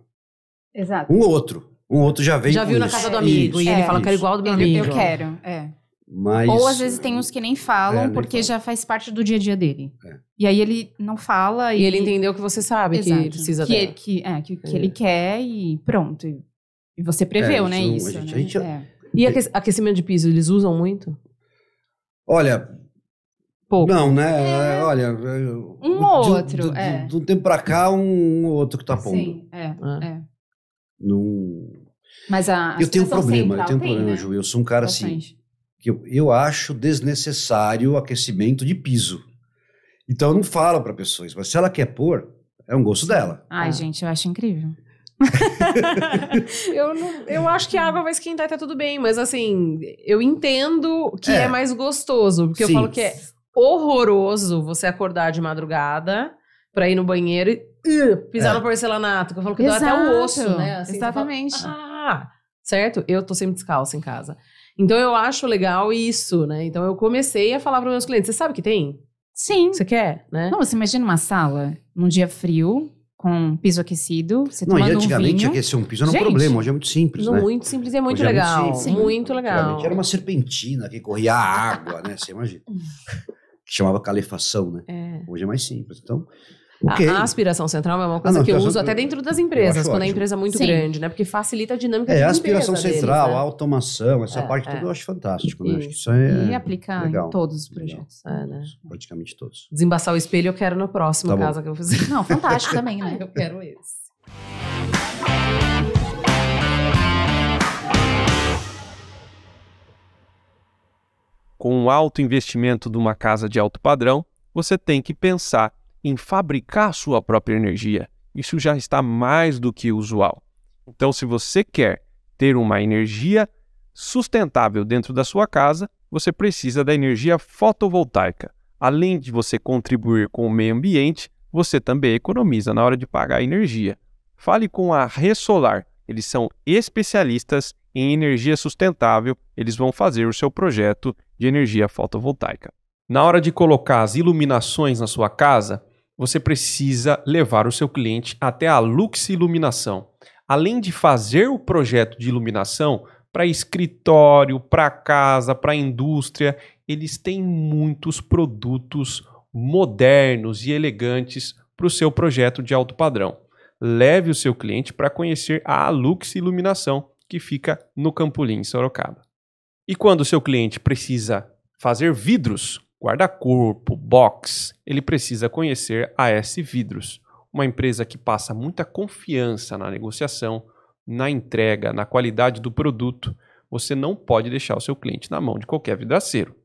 Exato.
Um outro. Um outro já veio
Já viu na
isso.
casa do amigo
Isso,
e ele
É,
fala que era igual ao do meu
Eu,
amigo.
eu quero, é.
Mas,
Ou às vezes tem uns que nem falam
É, nem
porque
falam.
já faz parte do dia a dia dele.
É.
E aí ele não fala
E ele entendeu que você sabe
Exato.
que precisa
que,
dela.
ele- que, é, que, que
É.
ele quer e pronto. E, e você preveu,
É,
né?
isso, a gente-
né?
a gente-
É.
E aque- aquecimento de piso, eles usam muito?
Olha,
Pouco.
não, né? Olha.
Um ou outro, é.
De um tempo pra cá, um ou outro que tá pondo.
Sim, é,
Ah.
é.
Não...
Mas a
Eu tenho um problema, eu tenho um
tem,
problema,
né?
Ju. Eu sou um cara assim.
Bastante.
que eu, eu acho desnecessário o aquecimento de piso. Então eu não falo para pessoas, mas se ela quer pôr, é um gosto dela.
Ai,
Ah.
gente, eu acho incrível. (laughs)
Eu, não, eu acho que a água vai esquentar e tá tudo bem, mas assim, eu entendo que é,
É.
mais gostoso, porque
Sim.
eu falo que é horroroso você acordar de madrugada pra ir no banheiro e uh, pisar
É.
no porcelanato, que eu falo que dá até o osso, né? Assim, fala,
Exatamente.
Ah, certo? Eu tô sempre descalça em casa. Então eu acho legal isso, né? Então eu comecei a falar para meus clientes: você sabe que tem?
Sim.
Você quer, né?
Não, você imagina uma sala num dia frio, com piso aquecido, você
Não, e
tomando um
antigamente
vinho.
aquecer um piso era um
Gente.
problema, hoje é muito simples,
Não,
né?
muito simples e é muito
Hoje é muito
legal.
simples.
Sim.
Muito legal.
Antigamente era uma serpentina que corria água, né? Você imagina. (laughs) Que chamava calefação, né?
É.
Hoje é mais simples. Então,
A-
ok.
A, aspiração central é uma coisa
não,
que eu uso até dentro das empresas, quando a empresa é muito
Sim.
grande, né? Porque facilita a dinâmica
É,
de
a aspiração
limpeza deles,
central,
né?
a automação, essa
É,
parte
é.
toda eu acho fantástico, né? Acho que
Isso.
é
E aplicar
legal.
em todos os projetos.
É, né?
praticamente todos.
Desembaçar o espelho eu quero no próximo
Tá
casa que eu fizer.
Não, fantástico (laughs) também, né?
eu quero esse.
com um alto investimento de uma casa de alto padrão, você tem que pensar em fabricar sua própria energia. Isso já está mais do que usual. Então, se você quer ter uma energia sustentável dentro da sua casa, você precisa da energia fotovoltaica. Além de você contribuir com o meio ambiente, você também economiza na hora de pagar a energia. Fale com a Ressolar. Eles são especialistas em energia sustentável. Eles vão fazer o seu projeto de energia fotovoltaica. Na hora de colocar as iluminações na sua casa, você precisa levar o seu cliente até a Lux Iluminação. Além de fazer o projeto de iluminação para escritório, para casa, para indústria, eles têm muitos produtos modernos e elegantes para o seu projeto de alto padrão. Leve o seu cliente para conhecer a Lux Iluminação, que fica no Campolim, Sorocaba. E quando o seu cliente precisa fazer vidros, guarda-corpo, box, ele precisa conhecer a S Vidros, uma empresa que passa muita confiança na negociação, na entrega, na qualidade do produto. Você não pode deixar o seu cliente na mão de qualquer vidraceiro.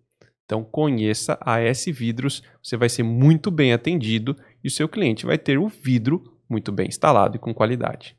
Então conheça a S Vidros, você vai ser muito bem atendido e o seu cliente vai ter o vidro muito bem instalado e com qualidade.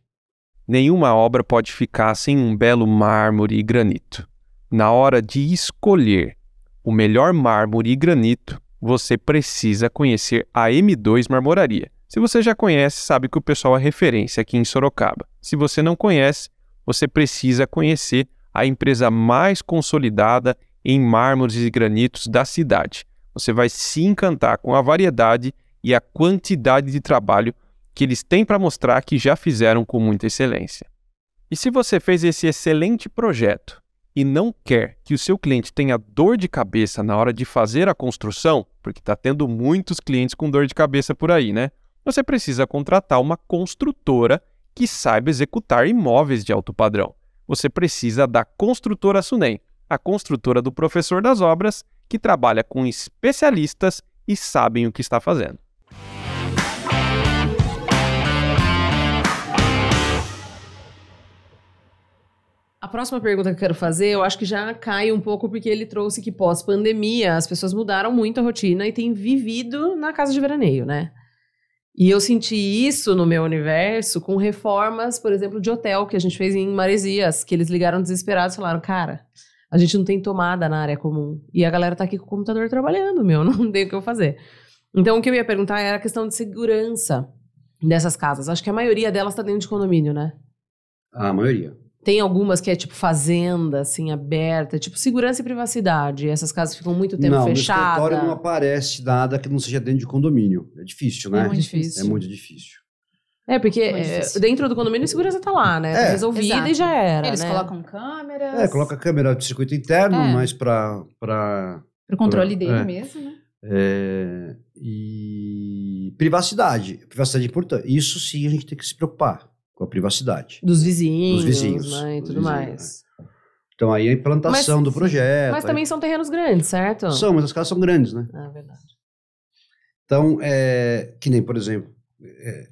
Nenhuma obra pode ficar sem um belo mármore e granito. Na hora de escolher o melhor mármore e granito, você precisa conhecer a M2 Marmoraria. Se você já conhece, sabe que o pessoal é referência aqui em Sorocaba. Se você não conhece, você precisa conhecer a empresa mais consolidada em mármores e granitos da cidade. Você vai se encantar com a variedade e a quantidade de trabalho que eles têm para mostrar que já fizeram com muita excelência. E se você fez esse excelente projeto e não quer que o seu cliente tenha dor de cabeça na hora de fazer a construção, porque está tendo muitos clientes com dor de cabeça por aí, né? Você precisa contratar uma construtora que saiba executar imóveis de alto padrão. Você precisa da Construtora Sunem, a construtora do professor das obras, que trabalha com especialistas e sabem o que está fazendo.
A próxima pergunta que eu quero fazer, eu acho que já cai um pouco porque ele trouxe que pós-pandemia as pessoas mudaram muito a rotina e têm vivido na casa de veraneio, né? E eu senti isso no meu universo com reformas, por exemplo, de hotel que a gente fez em Maresias, que eles ligaram desesperados e falaram: "Cara, a gente não tem tomada na área comum e a galera tá aqui com o computador trabalhando, meu, (laughs) não tem o que eu fazer". Então, o que eu ia perguntar era a questão de segurança dessas casas. Acho que a maioria delas tá dentro de condomínio, né?
A maioria.
Tem algumas que é tipo fazenda, assim, aberta, tipo segurança e privacidade. Essas casas ficam muito tempo
não,
fechadas.
no escritório não aparece nada que não seja dentro de condomínio. É difícil, né?
É muito difícil.
É muito difícil.
É, porque é, dentro do condomínio a segurança tá lá, né? Tá
É.
resolvida
Exato.
e já era,
Eles
né?
colocam câmeras.
É, coloca a câmera de circuito interno,
É.
mas para para
Pro controle
É.
dele mesmo, né?
é, e privacidade. Privacidade é importante. Isso sim a gente tem que se preocupar com a privacidade.
Dos vizinhos,
Dos vizinhos,
né? E tudo
vizinhos,
mais.
Então aí a implantação
Mas-
do projeto.
Mas
aí-
também são terrenos grandes, certo?
são, mas as casas são grandes, né?
Ah, verdade.
Então, é, que nem, por exemplo, é,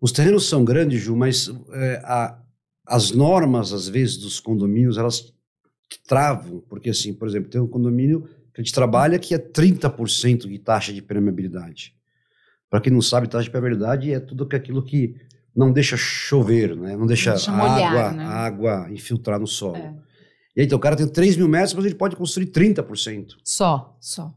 os terrenos são grandes, Ju, mas é, a- as normas, às vezes, dos condomínios, elas travam, porque, assim, por exemplo, tem um condomínio que a gente trabalha que é 30% de taxa de permeabilidade. Para quem não sabe, taxa de permeabilidade é tudo aquilo que não deixa chover, né? não deixa,
deixa molhar,
água,
né?
água infiltrar no solo.
É.
E aí, então, o cara tem 3 mil metros, mas ele pode construir 30%.
Só.
Só.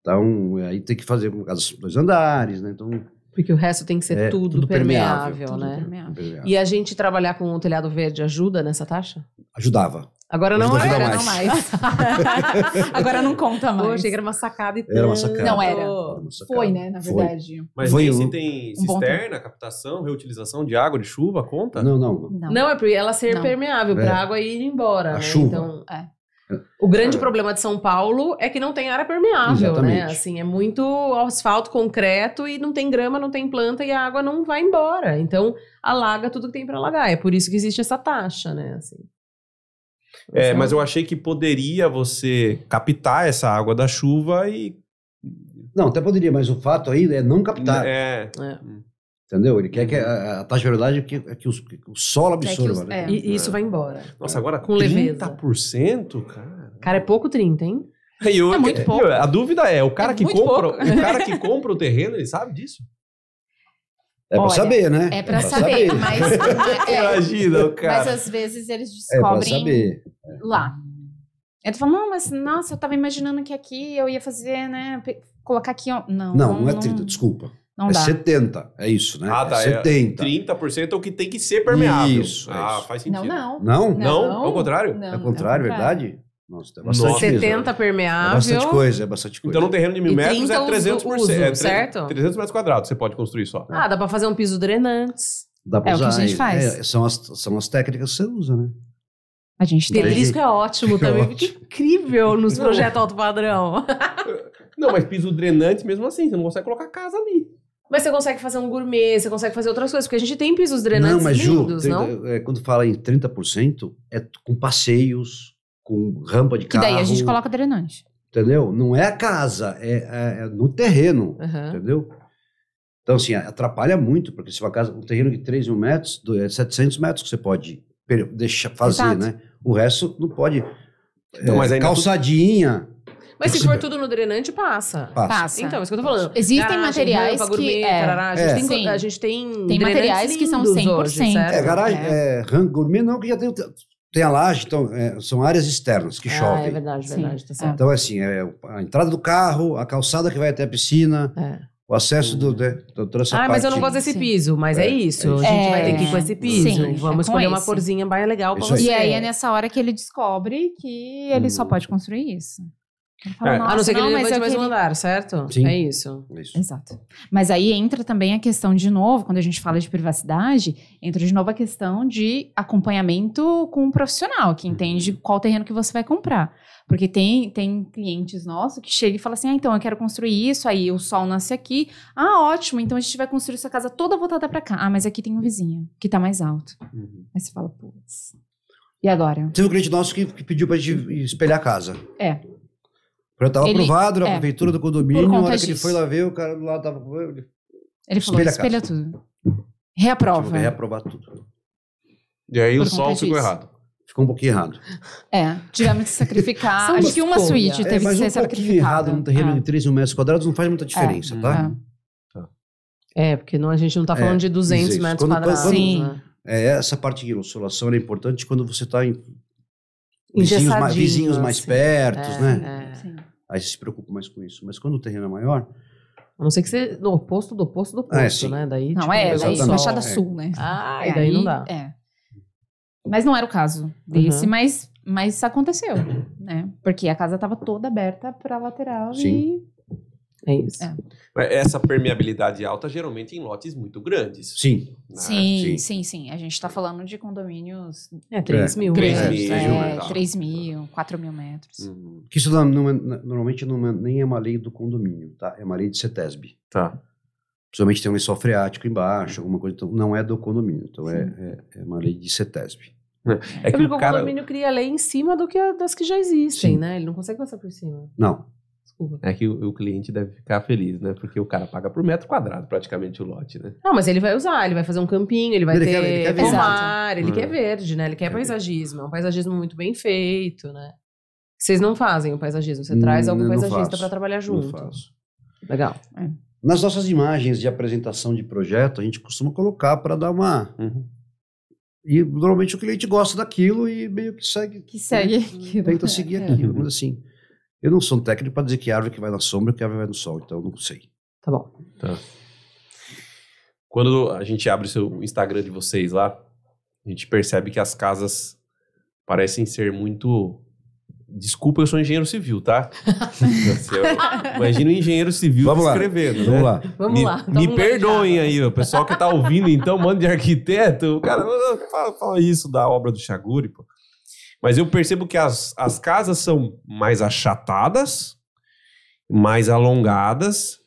Então, aí tem que fazer, no caso, dois andares, né? Então,
Porque o resto tem que ser
É,
tudo,
tudo
permeável,
permeável,
Tudo
né?
permeável.
E a gente trabalhar com o telhado verde ajuda nessa taxa?
ajudava.
Agora não
Ajuda,
era.
ajuda
Agora
mais.
não mais. (laughs) Agora não conta mais.
Que era uma sacada e
Era uma sacada.
Não era.
Era sacada.
Foi, né? Na
Foi.
verdade.
Mas
Foi
tem,
o-
se tem
um
cisterna, captação, reutilização de água de chuva, conta?
Não, não. não.
Não.
É porque ela ser
Não.
permeável
É.
pra água ir embora,
A
né?
chuva.
Então,
É.
o grande
É.
problema de São Paulo é que não tem área permeável,
Exatamente.
né? Assim, é muito asfalto, concreto e não tem grama, não tem planta e a água não vai embora. Então, alaga tudo que tem pra alagar. É por isso que existe essa taxa, né? Assim.
É,
Essa
mas eu achei que poderia você captar essa água da chuva e.
Não, até poderia, mas o fato aí é não captar.
É,
É.
Entendeu? Ele quer que a, a taxa de verdade é que, é que, os- que o solo
que
absorva,
os-
né?
é.
E isso vai embora.
Nossa, agora
Com leveza.
30%, cara.
Cara, é pouco 30, hein? (laughs)
E o-
É muito pouco.
A dúvida é, o cara,
É
que compra,
pouco.
o cara que compra o terreno, ele sabe disso?
É pra saber, né?
É pra saber, (laughs) mas, é,
Imagina o
mas
cara.
às vezes eles
É pra
descobrem
saber.
lá. Ele fala, não, mas nossa, eu tava imaginando que aqui eu ia fazer, né? Colocar aqui, ó. Não,
Não, não é 30, desculpa.
Não
é
dá.
70, é isso, né?
Ah, tá,
É
é
70.
30% é o que tem que ser permeável.
Isso, é
ah,
isso.
faz sentido.
Não, não.
Não?
Não? Ao contrário?
Não,
É o contrário,
é o contrário.
verdade? Nossa, é bastante
Nossa.
mesmo.
70
É
permeável.
bastante coisa, é bastante coisa.
Então, num terreno de mil metros
30
é
uso-
300%.
uso,
é tre-
certo?
300 metros quadrados você pode construir só.
Ah, dá pra fazer um piso drenantes.
Dá pra
É o que a
usar
gente
aí.
faz.
É, são, as, são as técnicas que você usa, né?
A gente tem.
Pedrisco é ótimo (laughs)
É
também.
ótimo.
Que incrível nos
Não.
projetos alto padrão. (laughs)
Não, mas piso drenante mesmo assim, você não consegue colocar casa ali.
Mas você consegue fazer um gourmet, você consegue fazer outras coisas, porque a gente tem pisos drenantes
não, mas Ju,
lindos,
30
não?
é, quando fala em 30%, é com passeios, com rampa de
Que
carro.
daí a gente coloca drenante.
Entendeu? Não é a casa, é, é- é no terreno.
Aham.
Entendeu? Então, assim, atrapalha muito, porque se uma casa, um terreno de 3 mil metros, do- é 700 metros que você pode deixar fazer,
Exato.
né? O resto não pode.
Não,
É,
mas
calçadinha,
Mas se for tudo no drenante, passa.
passa.
Passa.
Então, isso que eu tô falando.
Existem
Garagem,
materiais
rampa, gourmet,
que- é.
tarará, a, gente
É.
tem, a gente tem
Tem materiais que são
lindos
100%.
Hoje, certo?
É, garagem,
É.
é, gourmet não, que já tem, tem a laje, então é, são áreas externas que
Ah,
chovem.
é verdade,
Sim.
verdade, tá certo.
Então, assim, é a entrada do carro, a calçada que vai até a piscina,
É.
o acesso do, de, toda essa
Ah,
parte.
mas eu não gosto desse piso, mas é,
É,
isso.
é
A gente vai
É.
ter que ir com esse piso.
Sim, é
Vamos escolher uma
esse.
corzinha bem legal pra
Isso aí.
você.
E aí é nessa hora que ele descobre que ele só
Hum.
pode construir isso. Ele fala,
É.
A não
"Nossa,
ser que ele
mas
levante mais um
queria-"
andar, certo?
Sim.
É isso.
Isso.
Exato. Mas aí entra também a questão, de novo, quando a gente fala de privacidade, entra de novo a questão de acompanhamento com um profissional que entende qual terreno que você vai comprar. Porque tem, tem clientes nossos que chegam e falam assim: ah, então eu quero construir isso, aí o sol nasce aqui. Ah, ótimo, então a gente vai construir essa casa toda voltada para cá. Ah, mas aqui tem um vizinho que tá mais alto.
Uhum.
Aí você fala, putz. E agora?
Teve um cliente nosso que, que pediu pra gente espelhar a casa.
É.
Já estava aprovado na
é.
prefeitura do condomínio, na hora que ele
disso.
foi lá ver, o cara do lado tava com ele.
Ele falou:
Espelha
espelha, tudo. Reaprova.
reaprovar tudo.
E aí
Por
o sol
conta
ficou
disso.
errado.
Ficou um pouquinho errado.
É, tivemos que (laughs) sacrificar.
São
Acho que uma suíte
É,
teve que
um
ser
pouquinho
sacrificada.
errado num terreno
É.
de 3 mil metros quadrados não faz muita diferença, tá?
É.
É, porque não, a gente não tá
É,
falando de 200
isso.
metros
Quando-
quadrados.
quando-
Sim.
né?
É, essa parte de oscilação é importante quando você está em vizinhos mais, vizinhos mais
assim.
perto,
É,
né?
é.
Sim.
Aí você se preocupa mais com isso. Mas quando o terreno é maior,
A não ser que você. No oposto do oposto do oposto,
Ah, é,
né? Daí,
Não,
tipo,
é,
pega
daí,
o sol.
Baixada
é.
Sul, né?
Ah,
É,
e daí
aí-
não dá.
É. Mas não era o caso desse,
Uhum.
mas, mas aconteceu, né? Porque a casa estava toda aberta para lateral
Sim.
É isso.
É.
Essa permeabilidade alta geralmente em lotes muito grandes.
sim.
né?
Sim,
sim.
sim, sim. A gente tá falando de condomínios
É, 3
É.
mil.
Três
né?
mil,
é,
tá.
3 mil, 4 mil metros.
Uhum.
Que isso não, não é- normalmente não é- nem é uma lei do condomínio, tá? É uma lei de CETESB.
Tá.
Principalmente tem um lençol freático embaixo, alguma coisa. Então, não é do condomínio. Então, é, é, é uma lei de CETESB.
É
É
que
porque
o
o
cara.
condomínio cria lei em cima do que a- das que já existem,
Sim.
né? Ele não consegue passar por cima.
Não.
Desculpa.
É que o, o cliente deve ficar feliz, né? Porque o cara paga por metro quadrado praticamente o lote, né?
Não, mas ele vai usar, ele vai fazer um campinho, ele vai
Ele
ter
quer- ele quer verde.
pomar, ele
Exato.
quer verde, né? Ele quer
Quer
paisagismo. É um paisagismo muito bem feito, né? Vocês não fazem o paisagismo, você traz
Hum,
algum
eu não
paisagista para trabalhar
Não
junto.
faço.
Legal.
Nas nossas imagens de apresentação de projeto, a gente costuma colocar para dar uma.
Uhum.
E normalmente o cliente gosta daquilo e meio que segue.
Que segue aquilo.
Tenta seguir
É.
aquilo. Mas assim, eu não sou um técnico para dizer que árvore que vai na sombra e que árvore vai no sol, então eu não sei.
Tá bom.
Quando a gente abre o seu Instagram de vocês lá, a gente percebe que as casas parecem ser muito. Desculpa, eu sou engenheiro civil, tá? Você- Imagina um engenheiro civil
Vamos lá.
escrevendo, né?
Vamos lá.
Vamos
me,
lá.
Me perdoem aí, o pessoal que tá ouvindo, então, manda de arquiteto. O cara fala, fala isso da obra do Chaguri, pô. Mas eu percebo que as, as casas são mais achatadas, mais alongadas,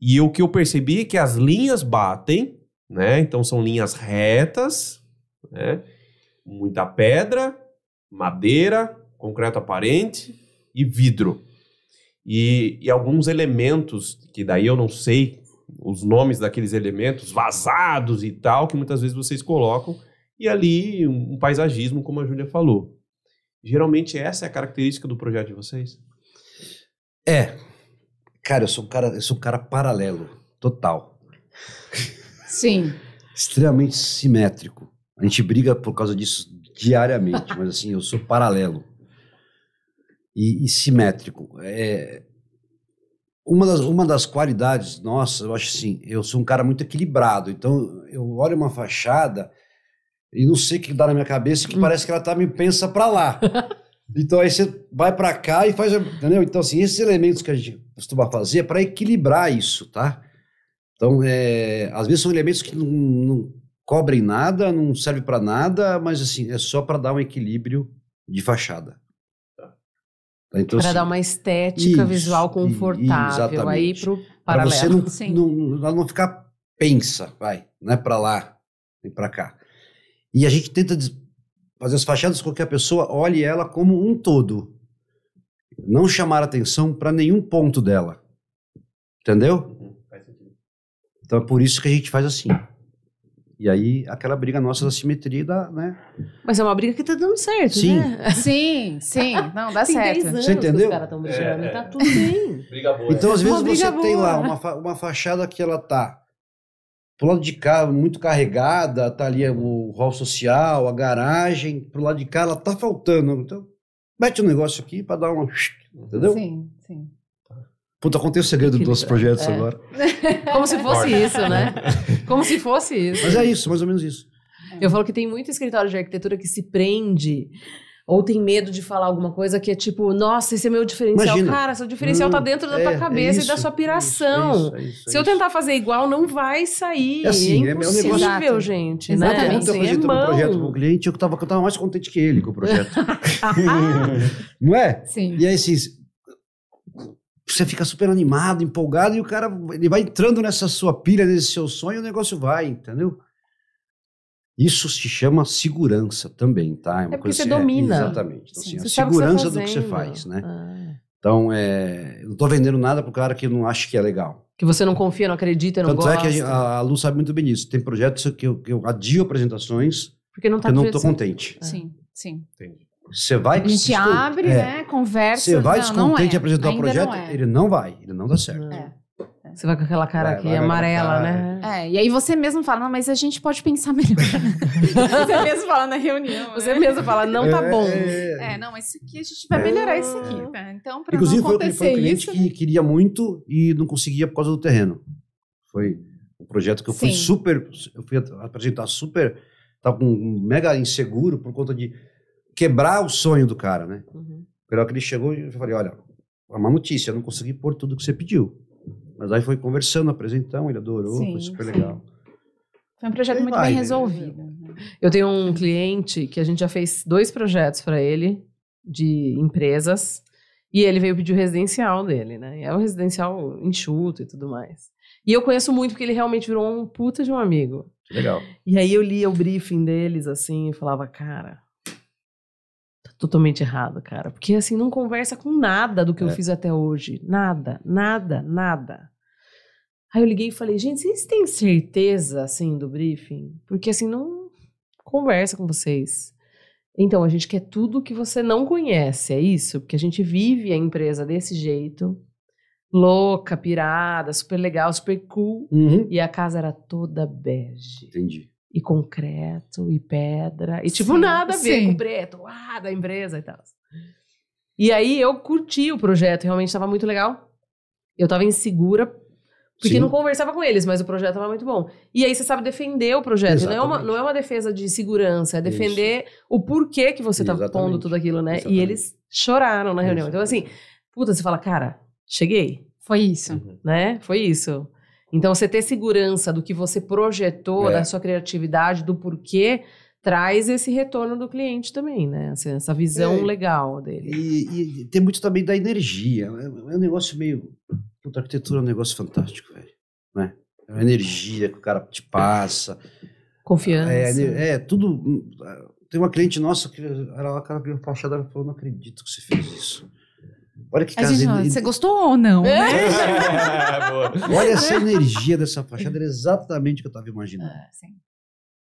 e o que eu percebi é que as linhas batem, né? Então são linhas retas, né? Muita pedra, madeira, concreto aparente e vidro. E, e alguns elementos, que daí eu não sei os nomes daqueles elementos, vazados e tal, que muitas vezes vocês colocam, e ali um, um paisagismo, como a Júlia falou. Geralmente essa é a característica do projeto de vocês?
É. Cara, eu sou um cara, eu sou um cara paralelo, total.
Sim.
Extremamente simétrico. A gente briga por causa disso diariamente, mas assim, eu sou paralelo. E, e simétrico. É, uma, das, uma das qualidades nossas, eu acho assim, eu sou um cara muito equilibrado. Então, eu olho uma fachada e não sei o que dá na minha cabeça, que
Hum.
parece que ela tá me pensa para lá. (laughs) Então aí você vai para cá e faz, entendeu? Então assim, esses elementos que a gente costuma fazer é para equilibrar isso, tá? Então, é, às vezes são elementos que não, não cobrem nada, não servem para nada, mas assim, é só para dar um equilíbrio de fachada. Tá? Então,
Para
assim,
dar uma estética
isso,
visual confortável aí
exatamente.
pro
para
paralelo.
você não,
Sim.
não, ela não ficar pensa, vai, não é para lá, nem para cá. E a gente tenta fazer as fachadas com que a pessoa olhe ela como um todo, não chamar atenção para nenhum ponto dela, entendeu?
Uhum, faz sentido.
Então é por isso que a gente faz assim. E aí aquela briga nossa da simetria, da, né?
Mas é uma briga que tá dando certo,
Sim.
né?
Sim, sim. Não, dá (laughs)
Tem 10
certo.
anos
Você
que
entendeu?
os caras estão brigando
É,
e tá
é.
tudo bem.
Briga boa.
Então às
Uma
vezes você
briga
tem
boa.
lá uma, fa- uma fachada que ela tá pro lado de cá muito carregada, tá ali o hall social, a garagem, pro lado de cá ela tá faltando. Então mete um negócio aqui para dar uma, entendeu?
Sim, sim.
Puta, contei o segredo dos nossos projetos
É.
agora. (laughs)
Como se fosse isso, né? Como se fosse isso.
Mas é isso, mais ou menos isso.
Eu falo que tem muito escritório de arquitetura que se prende ou tem medo de falar alguma coisa que é tipo, nossa, esse é meu diferencial.
Imagina.
Cara, seu diferencial
Não,
tá dentro da
é-
tua
é
cabeça e da
isso,
sua
é
piração.
isso, é isso, é
Se eu
isso.
tentar fazer igual, não vai sair.
É assim, é
é
meu
impossível,
negócio.
gente.
Exatamente.
Né?
Ontem eu
é
um projeto
mão.
pro cliente, eu tava, eu tava mais contente que ele com o projeto. (laughs) Não é?
Sim.
E aí, assim, você fica super animado, empolgado, e o cara ele vai entrando nessa sua pilha, nesse seu sonho, e o negócio vai, entendeu? Isso se chama segurança também, tá? uma
É porque você
assim,
domina.
exatamente. Então,
Sim,
assim, a
tá
segurança do que você faz, né?
Ah.
Então, é, eu não tô vendendo nada pro cara que não acha que é legal.
Que você não confia, não acredita, não
Tanto
gosta.
é que a, a, Lu sabe muito bem disso. Tem projetos que eu, que eu adio apresentações
Porque não
porque
tá
eu não
que você-
contente.
Sim, sim.
Entendi.
Você vai...
A gente abre,
é,
né? Conversa.
Você vai
não, não
descontente
é.
de apresentar o projeto,
não é.
ele não vai, ele não dá certo.
Não.
É.
Você vai com aquela cara
Vai,
aqui
vai,
amarela, né?
É, e aí você mesmo fala, não, mas a gente pode pensar melhor. (laughs) você mesmo fala na reunião.
Você
né?
mesmo fala, não tá
É,
bom.
é.
É, não, mas isso aqui a gente vai melhorar isso aqui, tá? Então, pra
Inclusive,
não
foi, foi
acontecer
um cliente
isso.
que queria muito e não conseguia por causa do terreno. Foi um projeto que eu fui
Sim.
super. Eu fui apresentar super. Tava com um mega inseguro por conta de quebrar o sonho do cara, né?
Uhum.
Pela que ele chegou e eu falei: olha, é uma notícia, eu não consegui pôr tudo que você pediu. Mas aí foi conversando, apresentando, ele adorou,
Sim,
foi super
sim.
legal.
Foi um projeto
Aí
muito
vai,
bem
né?
resolvido.
Eu tenho um cliente que a gente já fez dois projetos para ele, de empresas, e ele veio pedir o residencial dele, né? E É um residencial enxuto e tudo mais. E eu conheço muito porque ele realmente virou um puta de um amigo.
Que legal.
E aí eu lia o briefing deles, assim, e falava, cara, totalmente errado, cara. Porque, assim, não conversa com nada do que eu
É.
fiz até hoje. Nada, nada, nada. Aí eu liguei e falei, gente, vocês têm certeza, assim, do briefing? Porque, assim, não conversa com vocês. Então, a gente quer tudo que você não conhece, é isso? Porque a gente vive a empresa desse jeito, louca, pirada, super legal, super cool.
Uhum.
E a casa era toda bege.
Entendi.
E concreto, e pedra. E tipo,
Sim,
nada a ver
sim.
com o preto, ah, da empresa e tal. E aí eu curti o projeto, realmente estava muito legal. Eu estava insegura, porque
Sim.
não conversava com eles, mas o projeto estava muito bom. E aí você sabe defender o projeto. Não é, uma,
Exatamente.
não é uma defesa de segurança, é defender o porquê que você tá
Exatamente.
pondo tudo aquilo, né?
Exatamente.
E eles choraram na reunião. Então, assim, puta, você fala, cara, cheguei
Foi isso.
Né? Foi isso. Então, você ter segurança do que você projetou,
É.
da sua criatividade, do porquê, traz esse retorno do cliente também, né? Assim, essa visão
É.
legal dele.
E, e tem muito também da energia. É, é um negócio meio. Puta, arquitetura é um negócio fantástico, velho. Né? É uma energia que o cara te passa.
Confiança.
É, é, é, tudo. hum, Tem uma cliente nossa que ela, cara abriu a fachada e falou: Não acredito que você fez isso. Olha que casa.
fala, você gostou ou não,
É.
né? (laughs)
Boa.
Olha essa energia dessa fachada, era exatamente o que eu estava imaginando.
É, sim.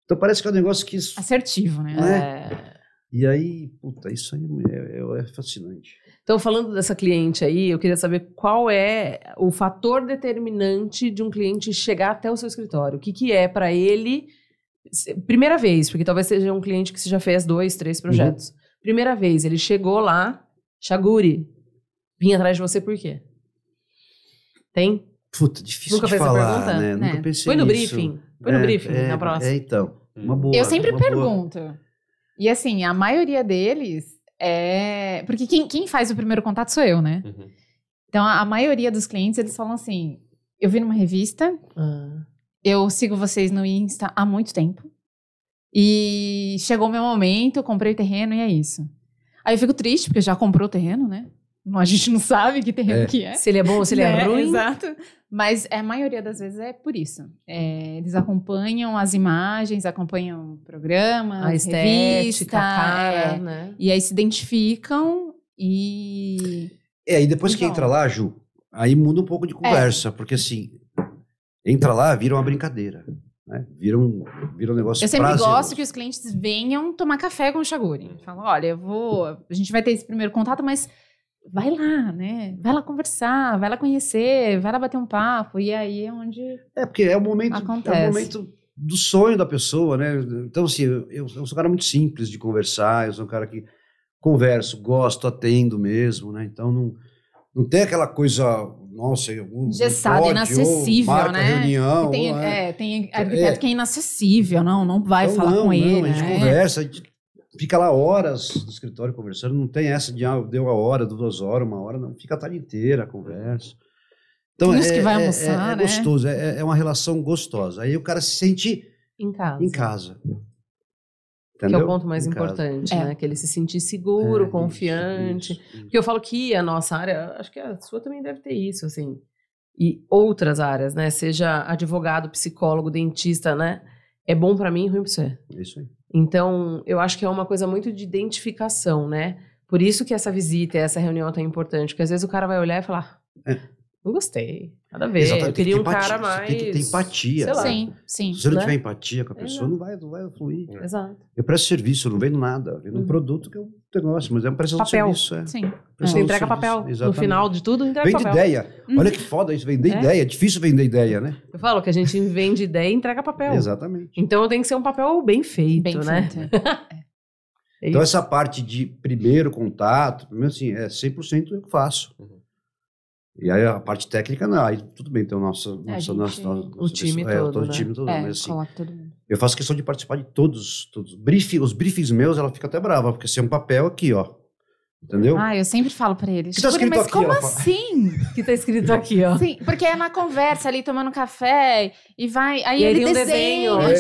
Então parece que é um negócio que.
Assertivo, né?
Não
É.
E aí, puta, isso aí é, é- é fascinante.
Então, falando dessa cliente aí, eu queria saber qual é o fator determinante de um cliente chegar até o seu escritório. O que, que é para ele, primeira vez, porque talvez seja um cliente que você já fez dois, três projetos. Primeira vez, ele chegou lá, Chaguri, vim atrás de você por quê? Tem?
Puta, difícil
Nunca
de
fez essa
falar,
pergunta?
né?
É.
Nunca pensei
Põe no
nisso.
briefing. Põe no
É,
briefing
é,
na próxima.
É, então. Uma boa.
Eu sempre
uma boa.
pergunto. E assim, a maioria deles é. Porque quem, quem faz o primeiro contato sou eu, né?
Uhum.
Então, a, a maioria dos clientes, eles falam assim: eu vi numa revista,
Ah,
eu sigo vocês no Insta há muito tempo. E chegou o meu momento, eu comprei o terreno e é isso. Aí eu fico triste, porque já comprou o terreno, né? A gente não sabe que terreno
É.
que é.
Se ele é bom ou se ele é
Né?
ruim.
Exato. Mas é, a maioria das vezes é por isso. É, eles acompanham as imagens, acompanham programas,
A estética,
revista,
a cara,
é,
né?
e aí se identificam e...
É, e depois que
Então.
entra lá, Ju, aí muda um pouco de conversa, porque assim, entra lá, vira uma brincadeira, né? Vira um, vira um negócio
Eu sempre
prazeroso.
gosto que os clientes venham tomar café com o Shaguri. Falam, olha, eu vou... A gente vai ter esse primeiro contato, mas vai lá, né? Vai lá conversar, vai lá conhecer, vai lá bater um papo. E aí é onde...
É, porque é o momento, é
Acontece.
o momento do sonho da pessoa, né? Então, assim, eu, eu sou um cara muito simples de conversar, eu sou um cara que converso, gosto, atendo mesmo, né? Então, não, não tem aquela coisa, nossa, eu, não
Engessado,
pode, ou
inacessível,
marca
né?
reunião,
tem,
ou é.
é, tem arquiteto
É.
que é inacessível, não, não vai
Então,
falar
não,
com
não,
ele.
A gente
né?
conversa, a gente fica lá horas no escritório conversando, não tem essa de, ah, deu uma hora, duas horas, uma hora, não, fica a tarde inteira a conversa. Então,
Tem
é,
que vai
é-
almoçar,
é, é
né?
gostoso, é, é uma relação gostosa. Aí o cara se sente
Em casa.
em casa.
Que é
Entendeu?
o ponto mais
Em casa.
importante,
É.
né? Que ele se sentir seguro,
É,
confiante.
isso, isso,
Porque eu falo que a nossa área, acho que a sua também deve ter isso, assim. E outras áreas, né? Seja advogado, psicólogo, dentista, né? É bom pra mim e ruim pra você.
isso. Isso aí.
Então, eu acho que é uma coisa muito de identificação, né? Por isso que essa visita essa reunião é tão importante. Porque às vezes o cara vai olhar e falar,
É.
não gostei, nada a ver.
Exatamente,
Eu
tem que
queria
ter
um cara
empatia, você
mais...
tem que ter empatia.
sei lá.
Sim, sim.
Se você não
né?
tiver empatia com a pessoa,
Exato.
não vai, não vai fluir.
Exato.
Eu presto serviço, eu não vendo nada. Eu vendo um
Uhum.
produto que é um negócio, mas é uma prestação de serviço. É.
Sim.
Você entrega
serviço,
papel. No
exatamente.
final de tudo, entrega
Vende
papel.
ideia.
Uhum.
Olha que foda isso, vender
É.
ideia. É difícil vender ideia, né?
Eu falo que a gente vende ideia e entrega papel.
Exatamente.
Então tem que ser um papel bem feito,
Bem
né?
feito.
É (laughs)
Então,
isso.
essa parte de primeiro contato, primeiro assim, é 100% eu que faço.
Uhum.
E aí a parte técnica, não, aí tudo bem, tem o nosso,
É, A
nosso,
gente-
nosso, nosso
o time
pessoal- é,
todo,
todo
né?
o time todo,
É,
mas assim,
todo mundo.
eu faço questão de participar de todos, todos. Brief, os briefings meus, ela fica até brava, porque se é um papel aqui, ó, entendeu?
Ah, eu sempre falo pra eles.
que tá
"Shaguri,
escrito
mas
aqui,
como
ó?"
assim? (laughs)
Que tá escrito aqui, ó.
Sim, porque é na conversa ali, tomando café, e vai. Aí
E aí
ele
um
desenha
desenho.
É.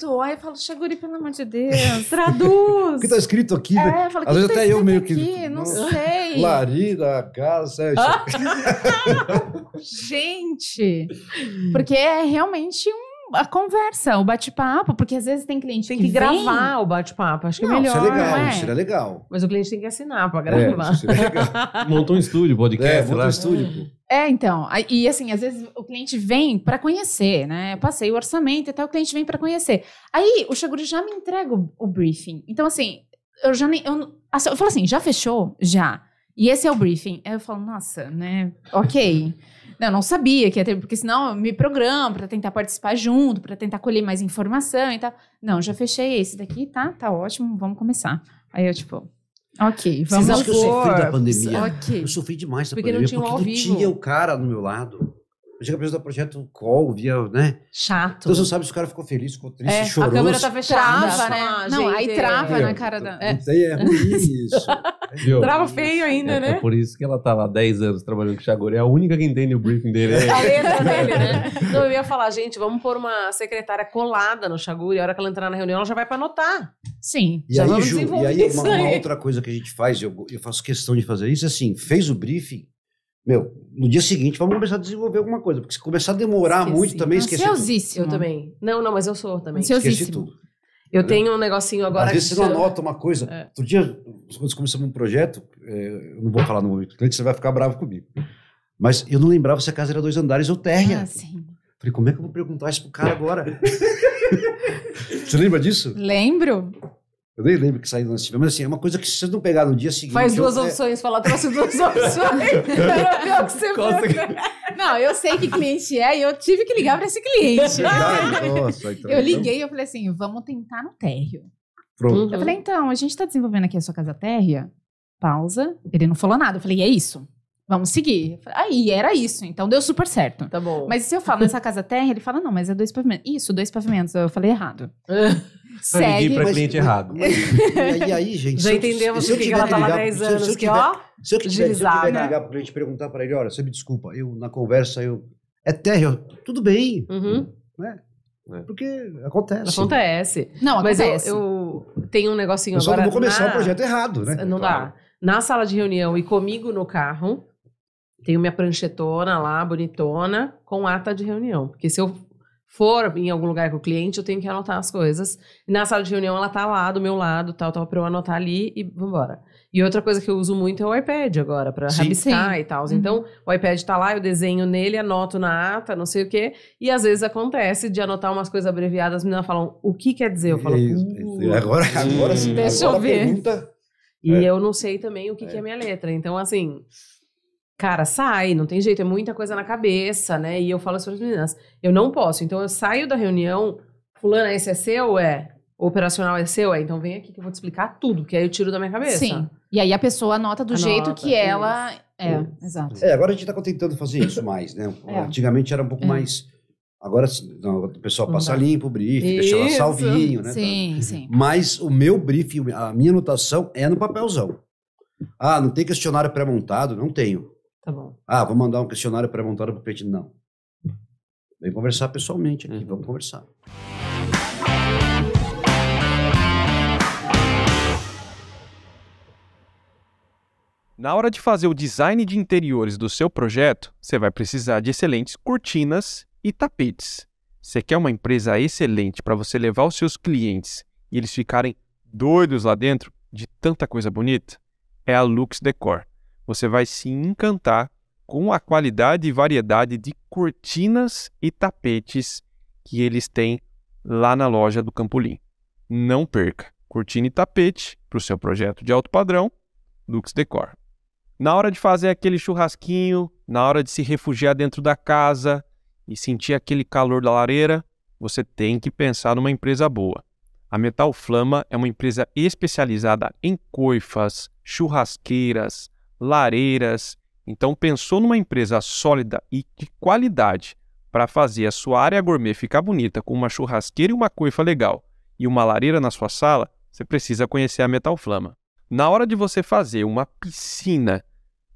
junto. Aí eu falo, Shaguri, pelo amor de Deus, (laughs) traduz.
O que tá escrito aqui, né?
É, eu falo,
Às
"O que
vezes
tá
até eu meio que-
aqui? Não
Nossa.
sei.
Larida, casa, é.
Gente, porque é realmente um, a conversa, o bate-papo, porque às vezes tem cliente
Tem
que
que
vem-
gravar o bate-papo. Acho que
Não,
é melhor.
isso é legal,
não é?
isso seria legal.
Mas o cliente tem que assinar pra
É,
gravar.
isso seria legal. (laughs)
Monta um estúdio,
É,
podcast
monta
lá.
um estúdio. pô.
É, então. E assim, às vezes o cliente vem para conhecer, né? Eu passei o orçamento e tal, o cliente vem para conhecer. Aí o Shaguri já me entrega o, o briefing. Então, assim, eu já nem. Eu, assim, eu falo assim, já fechou? Já. E esse é o briefing. Aí eu falo, nossa, né? Ok. (laughs) Não, eu não sabia que ia ter, porque senão eu me programo para tentar participar junto, para tentar colher mais informação e tal. Não, já fechei esse daqui, tá? Tá ótimo, vamos começar. Aí eu, tipo, ok, vamos
Vocês acham que eu sofri da pandemia?
Ok.
Eu sofri demais da
Porque não
pandemia,
tinha um
porque não
vivo.
tinha o cara do meu lado. Eu chego a apresentar projeto call, via, né?
Chato.
Então você não sabe se o cara ficou feliz, ficou triste,
É,
chorou.
a câmera tá fechada.
Trava, né?
Ah,
não,
gente,
aí trava
é.
na cara da.
Não tem, é ruim (laughs) isso.
Viu?
Trava feio ainda,
É,
né?
é por isso que ela tá lá 10 anos trabalhando com o Chagori. É a única que entende o briefing dele. É.
A letra dele, né? (laughs) Não, eu ia falar, gente, vamos pôr uma secretária colada no Xaguri. A hora que ela entrar na reunião, ela já vai pra anotar.
Sim.
E
Já
aí,
vamos
Ju, e aí
isso
uma, uma
aí.
outra coisa que a gente faz, eu, eu faço questão de fazer isso, assim, fez o briefing, meu, no dia seguinte vamos começar a desenvolver alguma coisa, porque se começar a demorar
Esqueci.
muito também, esqueci tudo.
Ansiosíssimo.
Eu também. Não, não, mas eu sou também.
Esqueci tudo.
Eu tenho um negocinho agora.
Às vezes você não anota uma coisa.
É.
Outro dia, quando começamos um projeto, é, eu não vou falar no momento cliente, você vai ficar bravo comigo. Mas eu não lembrava se a casa era dois andares ou térrea.
Ah, sim.
Falei, como é que eu vou perguntar isso pro cara agora? (laughs) você lembra disso?
Lembro.
Eu nem lembro que saiu nesse filme, mas assim, é uma coisa que vocês não pegar no dia seguinte.
Faz duas
eu- é-
opções, fala, trouxe duas (laughs) opções. Que você
Não, eu sei que cliente é e eu tive que ligar pra esse cliente. (laughs)
Ah, nossa, então-
Eu liguei e eu falei assim, vamos tentar no térreo.
Pronto.
Eu falei, então, a gente tá desenvolvendo aqui a sua casa térrea. Pausa. Ele não falou nada. Eu falei, é isso. Vamos seguir. Aí, era isso. Então deu super certo.
Tá bom.
Mas se eu falo nessa casa térrea, ele fala, não, mas é dois pavimentos. Isso, dois pavimentos. Eu falei errado. (laughs)
Eu liguei
Segue.
pra
Mas-
cliente
mas-
errado.
mas- e aí, gente?
Já entendemos por que ela tá
ligar-
10
se eu- se eu
anos, que ó.
Se eu, tiver, se eu tiver que ligar pro cliente e perguntar pra ele, olha, você me desculpa, eu na conversa, eu. É térreo, tudo bem,
Uhum,
porque acontece.
acontece.
Não,
Mas
acontece.
eu, eu tenho um negocinho
Eu só
agora.
não vou começar
na-
o projeto errado, né?
Não
Claro.
dá. Na sala de reunião e comigo no carro, tenho minha pranchetona lá, bonitona, com ata de reunião. Porque se eu for em algum lugar com o cliente, eu tenho que anotar as coisas. E na sala de reunião, ela tá lá do meu lado, tal, tal, pra eu anotar ali e vambora. E outra coisa que eu uso muito é o iPad agora, pra
Sim.
rabiscar
Sim.
e tal.
Uhum.
Então, o iPad tá lá, eu desenho nele, anoto na ata, não sei o quê. E às vezes acontece de anotar umas coisas abreviadas, as meninas falam, o que quer dizer? Eu falo,
Isso,
"Uh".
isso. Agora, agora sim.
Deixa
agora
eu ver.
a pergunta.
E
É.
eu não sei também o que, que é minha letra. Então, assim, cara, sai, não tem jeito, é muita coisa na cabeça, né? E eu falo assim para as meninas, eu não posso. Então, eu saio da reunião, fulana, esse é seu? É. O operacional é seu? É. Então, vem aqui que eu vou te explicar tudo, que aí eu tiro da minha cabeça.
Sim. E aí a pessoa anota do
Anota,
jeito que
isso.
ela. É, exato.
É, agora a gente está tentando fazer isso mais, né? (laughs)
É.
Antigamente era um pouco
É.
mais. Agora o pessoal
Não
passa
dá.
limpo o brief, deixa lá
Isso.
salvinho, né?
Sim, sim.
Mas o meu briefing, a minha anotação é no papelzão. Ah, não tem questionário pré-montado? Não tenho.
Tá bom.
Ah, vou mandar um questionário pré-montado para o cliente? Não. Vem conversar pessoalmente aqui,
Uhum.
vamos conversar.
Na hora de fazer o design de interiores do seu projeto, você vai precisar de excelentes cortinas e tapetes. Você quer uma empresa excelente para você levar os seus clientes e eles ficarem doidos lá dentro de tanta coisa bonita? É a Lux Decor. Você vai se encantar com a qualidade e variedade de cortinas e tapetes que eles têm lá na loja do Campolim. Não perca! Cortina e tapete para o seu projeto de alto padrão, Lux Decor. Na hora de fazer aquele churrasquinho, na hora de se refugiar dentro da casa e sentir aquele calor da lareira, você tem que pensar numa empresa boa. A Metal Flama é uma empresa especializada em coifas, churrasqueiras, lareiras. Então, pensou numa empresa sólida e de qualidade para fazer a sua área gourmet ficar bonita com uma churrasqueira e uma coifa legal e uma lareira na sua sala, você precisa conhecer a Metal Flama. Na hora de você fazer uma piscina,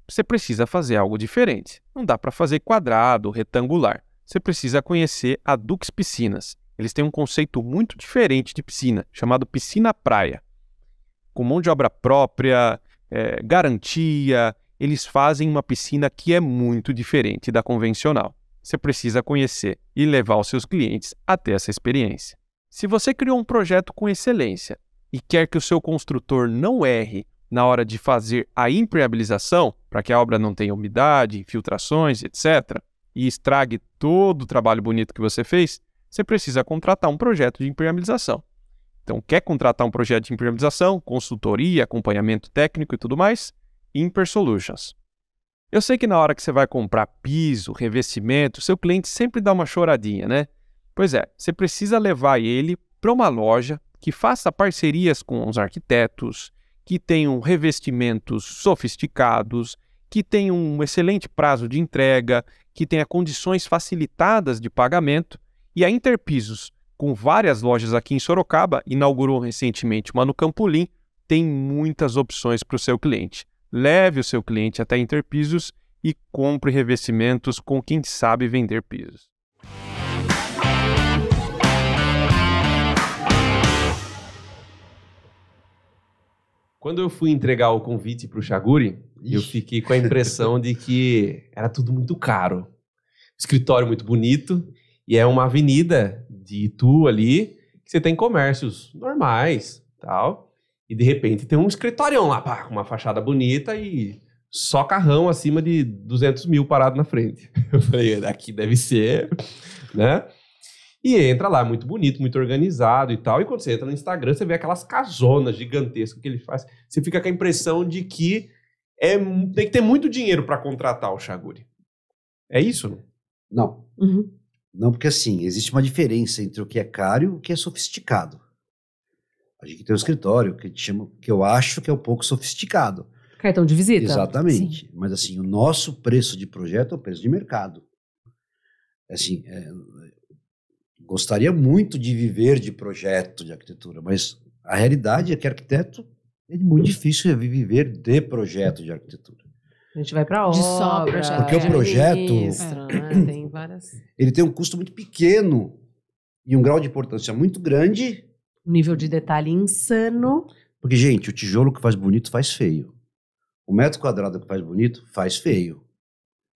você precisa fazer algo diferente. Não dá para fazer quadrado, retangular. Você precisa conhecer a Dux Piscinas. Eles têm um conceito muito diferente de piscina, chamado piscina praia. Com mão de obra própria, eh, garantia, eles fazem uma piscina que é muito diferente da convencional. Você precisa conhecer e levar os seus clientes até essa experiência. Se você criou um projeto com excelência e quer que o seu construtor não erre na hora de fazer a impermeabilização, para que a obra não tenha umidade, infiltrações, etc., e estrague todo o trabalho bonito que você fez, você precisa contratar um projeto de impermeabilização. Então, quer contratar um projeto de impermeabilização, consultoria, acompanhamento técnico e tudo mais? Imper Solutions. Eu sei que na hora que você vai comprar piso, revestimento, seu cliente sempre dá uma choradinha, né? Pois é, você precisa levar ele para uma loja que faça parcerias com os arquitetos, que tenham revestimentos sofisticados, que tenham um excelente prazo de entrega, que tenha condições facilitadas de pagamento. E a Interpisos, com várias lojas aqui em Sorocaba, inaugurou recentemente uma no Campolim, tem muitas opções para o seu cliente. Leve o seu cliente até Interpisos e compre revestimentos com quem sabe vender pisos.
Quando eu fui entregar o convite pro Chaguri, eu
Ixi.
fiquei com a impressão de que era tudo muito caro. Escritório muito bonito e é uma avenida de Itu ali que você tem comércios normais, tal. E de repente tem um escritório lá, pá, com uma fachada bonita e só carrão acima de 200 mil parado na frente. (laughs) Eu falei, daqui deve ser, né?
E entra lá, muito bonito, muito organizado e tal. E quando você entra no Instagram, você vê aquelas casonas gigantescas que ele faz. Você fica com a impressão de que é, tem que ter muito dinheiro para contratar o Chaguri. É isso?
Não.
Uhum.
Não, porque assim, existe uma diferença entre o que é caro e o que é sofisticado. A gente tem um escritório que, chama, que eu acho que é um pouco sofisticado.
Cartão de visita.
Exatamente. Mas assim, o nosso preço de projeto é o preço de mercado. Assim, é, gostaria muito de viver de projeto de arquitetura, mas a realidade é que arquiteto é muito difícil viver de projeto de arquitetura.
A gente vai para obra.
De só projeto.
Porque o projeto-
né? (coughs) Tem várias...
Ele tem um custo muito pequeno e um grau de importância muito grande,
Um nível de detalhe insano.
porque, gente, o tijolo que faz bonito faz feio. O metro quadrado que faz bonito faz feio.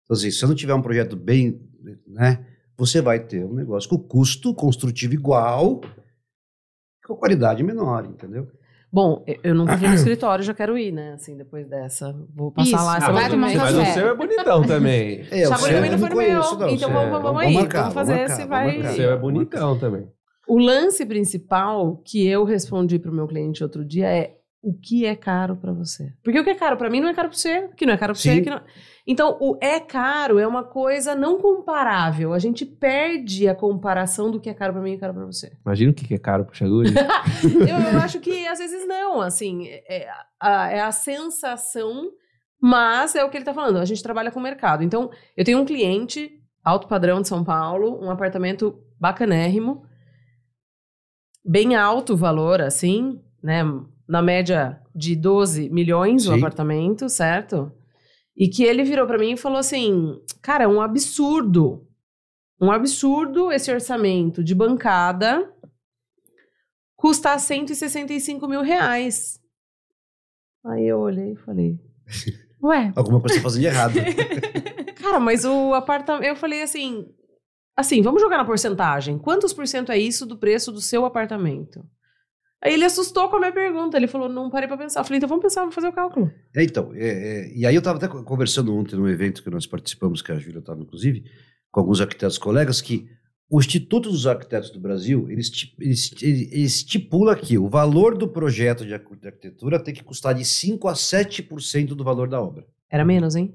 Então, assim, se você não tiver um projeto bem, né, você vai ter um negócio com custo construtivo igual, com qualidade menor, entendeu?
Bom, eu- nunca fui no (clears throat) escritório, já quero ir, né? Assim, depois dessa. Vou passar
Isso.
lá.
Ah,
essa
vai
mas,
tomar
o- mas (laughs) o seu é bonitão também.
É,
também
eu
não foi no meu.
não.
Então vamos-
é,
vamos aí,
marcar,
vamos fazer
marcar,
se
vamos
vai-
O seu é
vamos
bonitão também.
O lance principal que eu respondi pro meu cliente outro dia é o que é caro pra você. Porque o que é caro pra mim não é caro pra você, que não é caro pra você.
Sim.
Que não... Então, o é caro é uma coisa não comparável. A gente perde a comparação do que é caro pra mim e caro pra você.
Imagina o que é caro pro Chaguri. (laughs)
eu, eu acho que às vezes não, assim, é a, é a sensação, mas é o que ele tá falando. A gente trabalha com mercado. Então, eu tenho um cliente, alto padrão de São Paulo, um apartamento bacanérrimo, bem alto o valor, assim, né? Na média de 12 milhões o
Sim.
apartamento, certo? E que ele virou pra mim e falou assim: cara, é um absurdo. Um absurdo esse orçamento de bancada custar 165 mil reais. Aí eu olhei e falei, (laughs)
Ué,
Alguma coisa tá fazendo de errado. (laughs)
cara, mas o apartamento. Eu falei assim. Assim, vamos jogar na porcentagem. Quantos por cento é isso do preço do seu apartamento? Aí ele assustou com a minha pergunta. Ele falou, não parei pra pensar. Eu falei, então vamos pensar, vamos fazer o cálculo.
É, então, é, é, e aí eu estava até co- conversando ontem num evento que nós participamos, que a Júlia estava inclusive, com alguns arquitetos colegas, que o Instituto dos Arquitetos do Brasil, ele, esti- ele esti- ele- ele estipula que o valor do projeto de arquitetura tem que custar de 5 a 7% do valor da obra.
Era menos, hein?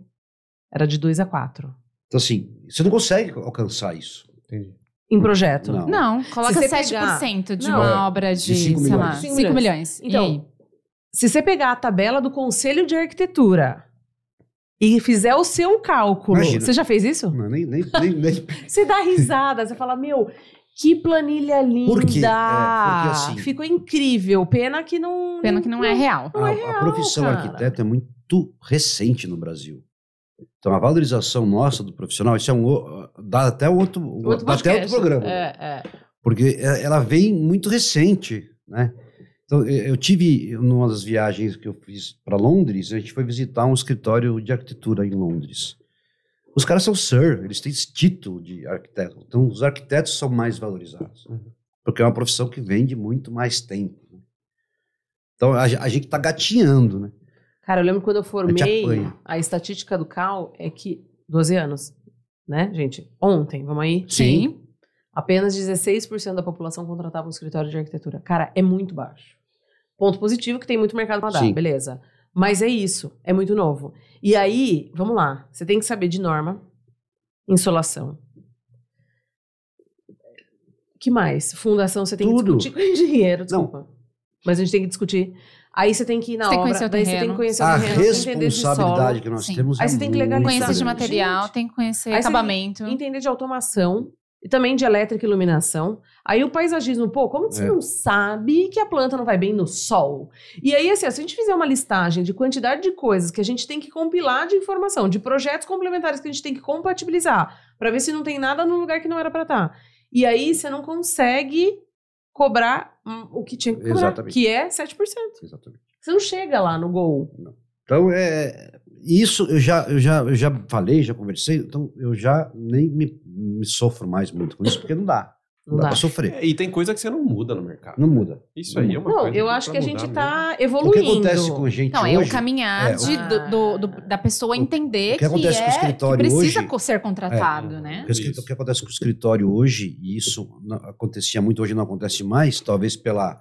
Era de 2 a 4.
Então, assim, você não consegue alcançar isso.
Entendi.
Em projeto.
Não.
não, coloca
você
7% de
Não.
uma obra de,
De cinco
sei lá,
milhões.
5
Cinco
milhões.
Então,
e?
Se você pegar a tabela do Conselho de Arquitetura e fizer o seu cálculo.
Imagina.
Você já fez isso?
Não, nem, nem, nem, nem- (laughs)
Você dá risada, você fala, meu, que planilha linda!
Por quê? É, porque assim-
Ficou incrível. Pena que não.
Pena que não é real.
Não é
a,
real,
a profissão
cara.
arquiteto é muito recente no Brasil. Então, a valorização nossa do profissional, isso é um. dá até outro,
Outro
dá até outro
podcast.
programa.
É, é.
porque é- ela vem muito recente, né? Então, eu tive, numa das viagens que eu fiz para Londres, a gente foi visitar um escritório de arquitetura em Londres. Os caras são sir, eles têm esse título de arquiteto. Então, os arquitetos são mais valorizados. Porque é uma profissão que vem de muito mais tempo. né? Então, a, a gente está gatinhando, né?
Cara, eu lembro quando eu formei,
apanha.
a estatística do CAL é que 12 anos, né, gente? Ontem, vamos aí?
Sim.
Apenas 16% da população contratava um escritório de arquitetura. Cara, é muito baixo. Ponto positivo que tem muito mercado para dar,
Sim.
beleza. Mas é isso, é muito novo. E aí, vamos lá, você tem que saber de norma, insolação. que mais? Fundação, você tem
Tudo.
que discutir com o engenheiro, desculpa. Mas a gente tem que discutir. Aí você tem que ir na
Você tem que
obra,
o
daí você tem
terreno.
que conhecer
A
o terreno, tem que entender de
responsabilidade que nós
Sim.
temos
Aí
é
você tem que legalizar.
Conhecer de material,
Gente.
tem que conhecer
Aí você
acabamento.
entender de automação e também de elétrica e iluminação. Aí o paisagismo, pô, como você
É.
não sabe que a planta não vai bem no sol? E aí, assim, se a gente fizer uma listagem de quantidade de coisas que a gente tem que compilar de informação, de projetos complementares que a gente tem que compatibilizar, pra ver se não tem nada no lugar que não era pra estar. E aí você não consegue cobrar o que tinha que cobrar,
Exatamente.
que é 7%.
Exatamente.
Você não chega lá no gol.
Então, é, isso eu já, eu, já, eu já falei, já conversei, então eu já nem me, me sofro mais muito com isso, porque não dá.
Não
dá
dá.
pra sofrer.
É, e tem coisa que você não muda no mercado.
Não muda.
Isso aí é uma
Não,
coisa
eu
dá
acho que a gente tá
O que
evoluindo.
acontece com a gente
Não,
hoje...
é o caminhar
é,
de-
o-
do- do- do- da pessoa entender
o que acontece
é,
com o escritório
que precisa
hoje-
ser contratado,
É.
né?
O que, o que acontece com o escritório hoje, e isso não- acontecia muito, hoje não acontece mais, talvez pela,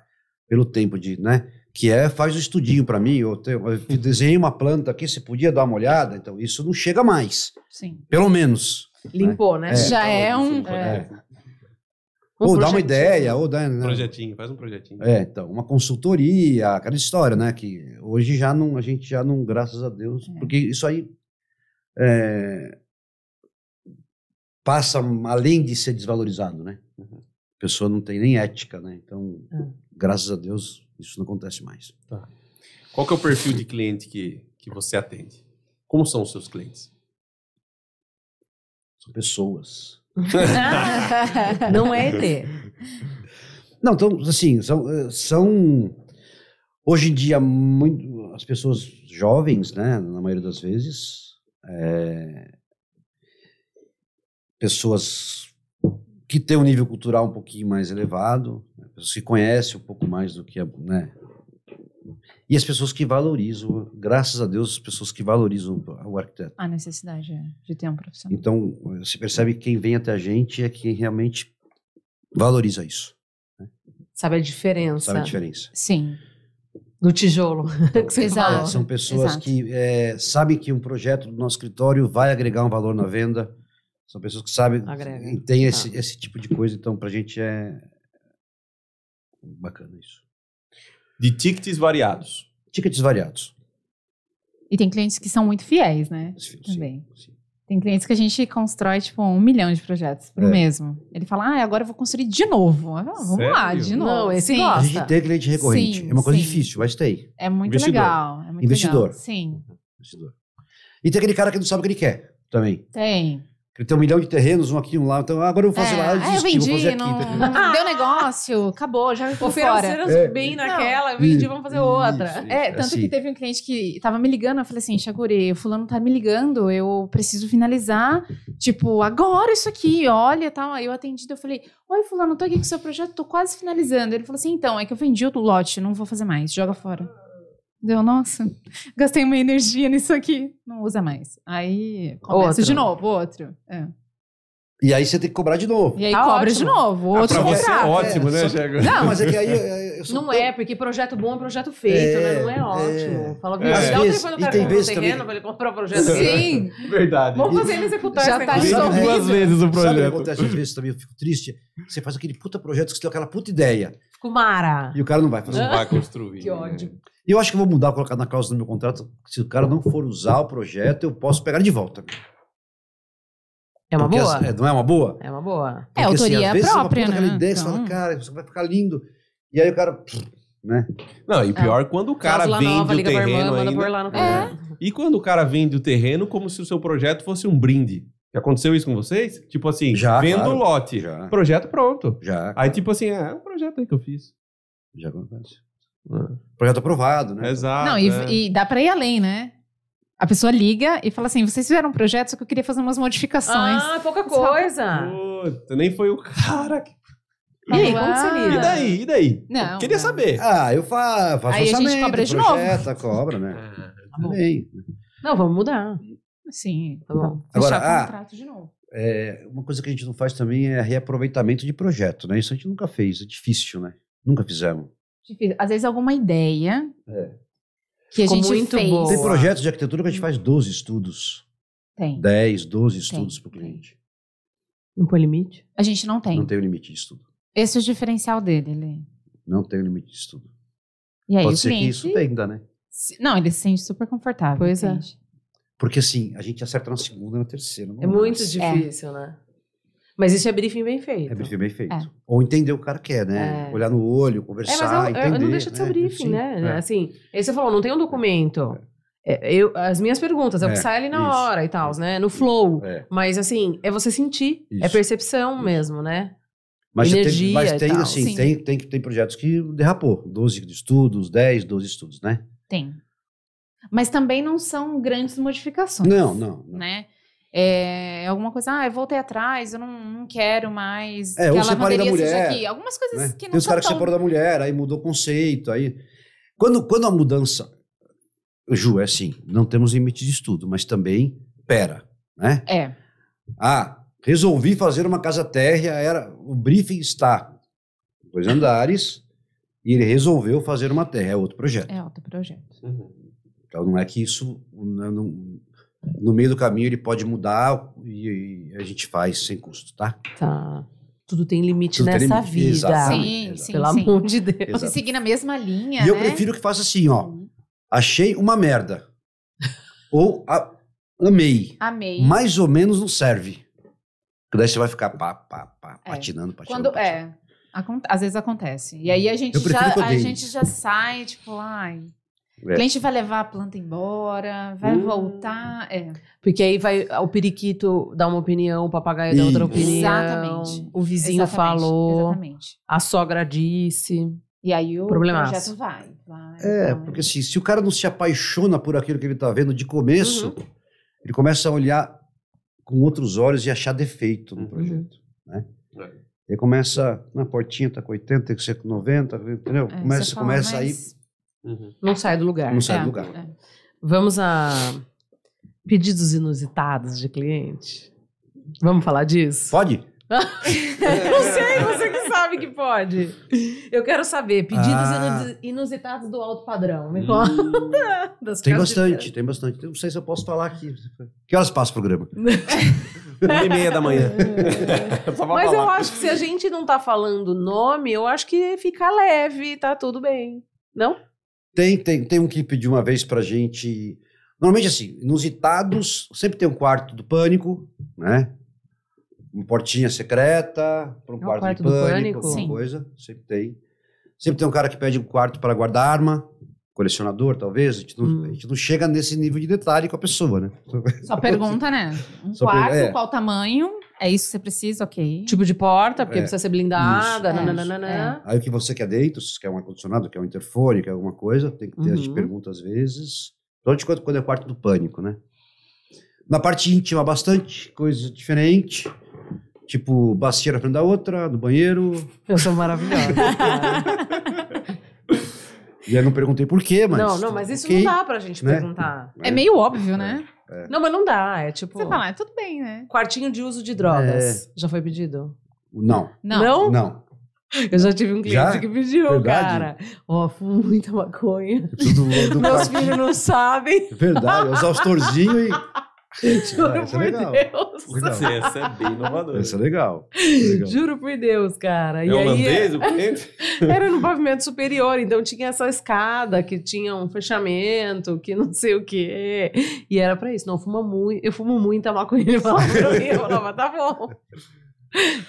pelo tempo de, né? Que é, faz um estudinho para mim, eu, te- eu desenhei uma planta aqui, você podia dar uma olhada? Então, isso não chega mais,
Sim.
pelo menos.
Limpou, né?
É.
Já é um.
Isso,
É.
Ou
Um
dá uma ideia, ou dá...
Um
né?
projetinho, faz um projetinho.
É, então, uma consultoria, aquela história, né? Que hoje já não, a gente já não, graças a Deus,
É.
porque isso aí é, passa além de ser desvalorizado, né? A pessoa não tem nem ética, né? Então,
É.
graças a Deus, isso não acontece mais.
Qual que é o perfil de cliente que, que você atende? Como são os seus clientes?
São pessoas. (laughs)
Não é ET.
Não, então, assim, são, eh, são hoje em dia muito, as pessoas jovens, né, na maioria das vezes, eh, pessoas que têm um nível cultural um pouquinho mais elevado, né, pessoas que conhecem um pouco mais do que, né, e as pessoas que valorizam, graças a Deus, as pessoas que valorizam o arquiteto.
A necessidade é de ter um profissional.
Então, você percebe que quem vem até a gente é quem realmente valoriza isso,
Sabe a diferença
sabe a diferença.
Sim.
do tijolo (laughs)
Exato.
É, são pessoas
Exato.
que é, sabem que um projeto do nosso escritório vai agregar um valor na venda. São pessoas que sabem,
Agrega.
tem esse, esse tipo de coisa. Então, pra gente é bacana isso.
De tickets variados.
Tickets variados.
E tem clientes que são muito fiéis, né?
Sim,
Também.
sim.
Tem clientes que a gente constrói, tipo, um milhão de projetos pro
É.
mesmo. Ele fala, ah, agora eu vou construir de novo. "Ah, vamos lá,
Sério?
de novo.
Não, esse
Sim,
A
gosta.
gente tem cliente recorrente.
Sim,
é uma coisa
sim.
difícil, mas tem.
É muito
Investidor.
legal. É muito
Investidor.
legal. Sim,
investidor. E tem aquele cara que não sabe o que ele quer também.
tem.
Tem um milhão de terrenos, um aqui, um lá. Então, ah, agora eu vou fazer
É,
lá, eu
ah, eu
desisti,
vendi,
vou fazer aqui.
não, não deu negócio, acabou, já fui fora.
Ofereceram
É.
bem
Não.
naquela, vendi, vamos fazer outra.
Isso, isso.
É, tanto
assim.
que teve um cliente que tava me ligando, eu falei assim, Chaguri, o fulano tá me ligando, eu preciso finalizar, tipo, agora isso aqui, olha, tal. Aí eu atendi, eu falei, oi fulano, tô aqui com o seu projeto, tô quase finalizando. Ele falou assim, então, é que eu vendi o lote, não vou fazer mais, joga fora. Deu, nossa, gastei uma energia nisso aqui, não usa mais. Aí começa
Outro.
de novo, outro. É.
E aí você tem que cobrar de novo.
E aí
Tá
cobra
ótimo.
de novo, outro
pra você é ótimo, né, Chega?
Não, mas é que aí... é, eu sou
Não
tão-
é, porque projeto bom é projeto feito,
É,
né? Não é
é.
ótimo. Fala,
É.
viu?
Às
Dá o telefone do
e
cara
tem
comprar um
vezes
terreno
também-
pra ele comprar o projeto
Sim. (laughs)
dele.
Sim,
Verdade.
Vamos fazer ele executar
Já tá
Sabe-
duas vezes o
Sabe o que
projeto.
acontece às vezes também? Eu fico triste. Você faz aquele puta projeto que você tem aquela puta ideia
Ficou mara.
e o cara não vai fazer.
Não vai (laughs) construir.
Que ódio.
E eu acho que vou mudar, colocar na cláusula do meu contrato, se o cara não for usar o projeto, eu posso pegar ele de volta.
É uma
Porque
boa.
as- é, não é uma boa?
É uma boa.
É,
Porque, assim,
autoria
às vezes você
própria,
uma puta aquela
né?
ideia que você
Então-
fala, cara, isso vai ficar lindo. E aí o cara, né?
Não, e pior quando o cara
Cláusula
vende
nova,
o terreno
irmã,
ainda.
por lá no
É.
E quando o cara vende o terreno como se o seu projeto fosse um brinde. Já aconteceu isso com vocês? Tipo assim,
Já,
vendo
claro.
o lote.
Já,
Projeto pronto.
já,
Aí tipo assim, é, é um projeto aí que eu fiz.
já acontece. Projeto aprovado, né?
Exato.
Não, e,
é.
e dá pra ir além, né? A pessoa liga e fala assim: vocês fizeram um projeto, só que eu queria fazer umas modificações.
Ah, pouca coisa.
Puta, nem foi o cara que...
E aí, como você
Ah.
E daí? E daí?
Não,
Queria
não.
saber.
Ah, eu fa faço
Aí a gente cobra de
projeta, (laughs) cobra, né?
Tá bom.
Também.
Não, vamos mudar.
Sim.
Tá bom.
Agora,
Fechar
ah,
o contrato de novo.
É, uma coisa que a gente não faz também é reaproveitamento de projeto, né? Isso a gente nunca fez, é difícil, né? Nunca fizemos.
Difícil. Às vezes alguma ideia
É.
que a
Ficou
gente
muito
fez.
boa.
Tem projetos de arquitetura que a gente faz 12 estudos,
Tem.
10, 12 estudos para o cliente.
Não põe limite?
A gente não tem.
Não tem o limite de estudo.
Esse é o diferencial dele. Ele...
Não tem o limite de estudo.
E aí
Pode
o
ser
cliente...
que isso tenda, né?
se- Não, ele se sente super confortável.
Pois é.
Porque assim, a gente acerta na segunda e na terceira. não
É muito
mais.
difícil, né? Mas isso é briefing bem feito.
É briefing bem feito.
É.
Ou entender o que o cara quer, né?
É.
Olhar no olho,
É,
conversar,
mas eu, eu-
entender.
não deixa de ser
né?
briefing,
Sim,
né?
é.
Assim, aí você falou, não tem um documento. É, eu, as minhas perguntas, é o que
É,
sai ali na
isso.
hora e tal, né? No flow.
É.
Mas assim, é você sentir. É
Isso.
percepção
Isso.
mesmo, né?
Mas, tem-
Energia
mas
e
tem,
tal.
assim,
Sim.
tem, tem, tem projetos que derrapou. 12 estudos, 10, 12 estudos, né?
Tem. Mas também não são grandes modificações.
Não, não. não.
Né? É, alguma coisa, ah, eu voltei atrás, eu não, não quero mais.
É,
que
ou
a
separei da
lavanderia seja
mulher,
aqui. Algumas coisas
né?
que não
Tem os caras que
tão...
separam da mulher, aí mudou o conceito. Aí... Quando, quando a mudança. Ju, é assim, não temos limite de estudo, mas também, pera, né?
É,
Ah, resolvi fazer uma casa térrea, era, o briefing está dois andares, e ele resolveu fazer uma terra, é outro projeto.
é outro projeto.
Então não é que isso, não- não- no meio do caminho ele pode mudar e, e a gente faz sem custo, tá?
Tá. Tudo tem limite
Tudo tem
nessa
limite,
vida.
exatamente.
Sim, sim,
Pelo
sim.
amor de Deus.
Exato.
Se seguir na mesma linha,
E eu
né?
prefiro que faça assim, ó. Achei uma merda. Ou a- amei.
Amei.
Mais ou menos não serve. Porque daí você vai ficar pá, pá, pá,
É.
patinando, patinando.
Quando
patinando.
é, às vezes acontece. E aí a gente
Eu
já a gente já sai tipo, ai, o
É.
cliente vai levar a planta embora, vai
Hum.
voltar, é.
Porque aí vai o periquito dar uma opinião, o papagaio dá outra opinião.
Exatamente.
O vizinho
Exatamente,
falou,
Exatamente.
a sogra disse.
E aí o projeto vai, vai.
É,
vai.
porque assim, se o cara não se apaixona por aquilo que ele tá vendo de começo,
Uhum.
ele começa a olhar com outros olhos e achar defeito no
Uhum.
projeto, né?
É.
Ele começa, na portinha tá com 80, tem que ser com 90, entendeu?
É,
começa
fala,
começa aí,
mas-
Uhum.
Não sai do lugar.
não sai
é,
do lugar.
é.
Vamos a pedidos inusitados de cliente. Vamos falar disso?
Pode? (laughs)
Não sei, você que sabe que pode. Eu quero saber, pedidos
Ah.
inu- inusitados do alto padrão. Me
Hum.
conta. (laughs) Das
Tem bastante, tem bastante. Eu não sei se eu posso falar aqui. Que horas passa o programa? (laughs)
Uma e meia da manhã.
Mas eu
falar.
acho que se a gente não tá falando nome, eu acho que fica leve, tá tudo bem. Não?
Tem, tem, tem um que pediu uma vez pra gente. Normalmente, assim, inusitados, sempre tem um quarto do pânico, né? Uma portinha secreta, para um
É
quarto,
quarto
de
do
pânico,
pânico?
alguma coisa. Sempre tem. Sempre tem um cara que pede um quarto para guardar arma, colecionador, talvez. A gente, não,
Hum.
a gente não chega nesse nível de detalhe com a pessoa, né?
Só pergunta, né? (laughs) Um
Só per-
quarto,
é.
qual tamanho? É isso que você precisa, ok.
Tipo de porta, porque
É.
precisa ser blindada.
Isso.
nananana.
Aí o que você quer dentro, se quer um ar-condicionado, quer um interfone, quer alguma coisa, tem que ter, a gente
Uhum.
pergunta às vezes. Principalmente quando, quando é quarto do pânico, né? Na parte íntima, bastante coisa diferente. Tipo, bacia na frente da outra, no banheiro.
Eu sou maravilhosa. cara. (laughs)
E aí não perguntei por quê, mas.
não, não, mas isso
ok,
não dá pra gente
né?
perguntar.
É meio óbvio, né?
Não, mas não dá. É tipo.
Você fala, ah, tudo bem, né?
Quartinho de uso de drogas. Já foi pedido?
Não,
Não.
não.
Eu já tive um cliente
Já?
que pediu,
Verdade?
cara. Ó, fumo muita maconha.
Do, do
Meus filhos não sabem.
Verdade, usar os torzinhos e.
Juro
Ah, é
por
legal.
Deus.
Legal.
Essa é bem inovadora.
Isso é legal. É legal.
Juro por Deus, cara.
É
e aí
holandês o cliente? (laughs)
era no pavimento superior, então tinha essa escada que tinha um fechamento, que não sei o quê. E era pra isso. Não, fuma muito. Eu fumo muita maconha. Ele falava pra mim, eu falava, tá bom.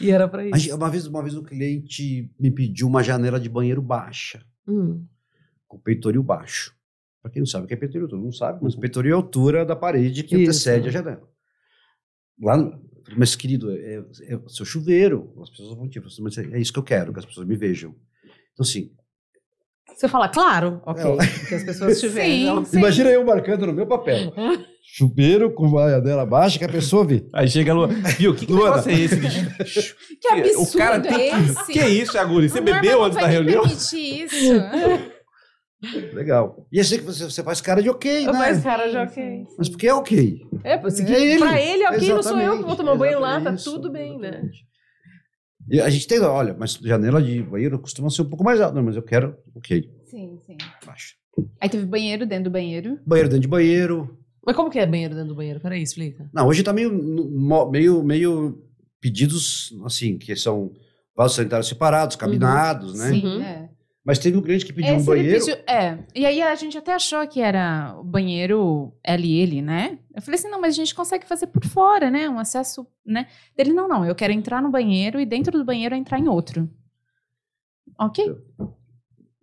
E era pra
A
isso.
gente- Uma vez, uma vez um cliente me pediu uma janela de banheiro baixa.
Hum.
com peitoril baixo. Para quem não sabe o que é peitoril, todo mundo sabe, mas peitoril é a altura da parede que
Isso.
antecede a janela. Lá, no- mas querido, é, é o seu chuveiro. As pessoas vão tipo, mas é isso que eu quero, que as pessoas me vejam. Então, assim,
Você fala, claro, ok.
É,
Que as pessoas te
Sim. (laughs)
vejam.
Sim.
imagina eu marcando no meu papel. (laughs) chuveiro com a janela baixa que a pessoa vê.
Aí chega a Lua. Viu, que, (laughs) que
Luana.
é esse? de-
Que absurdo
O cara
é esse?
Que isso, Aguri? Você
O Norman
bebeu
não
antes da reunião?
permitir isso.
Legal. E assim que você, você faz cara de ok,
Eu
né?
faço cara de ok.
Mas porque é ok.
É, porque
É ele.
pra ele, ok, não sou eu que vou tomar banho lá, tá
Exatamente, isso,
tudo bem, né?
exatamente. E a gente tem, olha, mas janela de banheiro costuma ser um pouco mais alta, não, mas eu quero, ok,
Sim, sim.
baixa.
Aí teve banheiro dentro do banheiro.
Banheiro dentro de banheiro,
Mas como que é banheiro dentro do banheiro? Peraí, explica.
Não, hoje tá meio, meio, meio pedidos, assim, que são vasos sanitários separados, cabinados, né?
Sim,
Uhum.
é.
Mas teve um cliente que pediu um
Esse ele
banheiro.
pediu- é. E aí a gente até achou que era o banheiro LL, né? Eu falei assim, não, mas a gente consegue fazer por fora, né? Um acesso, né? Ele, não, não, eu quero entrar no banheiro e dentro do banheiro entrar em outro. Ok.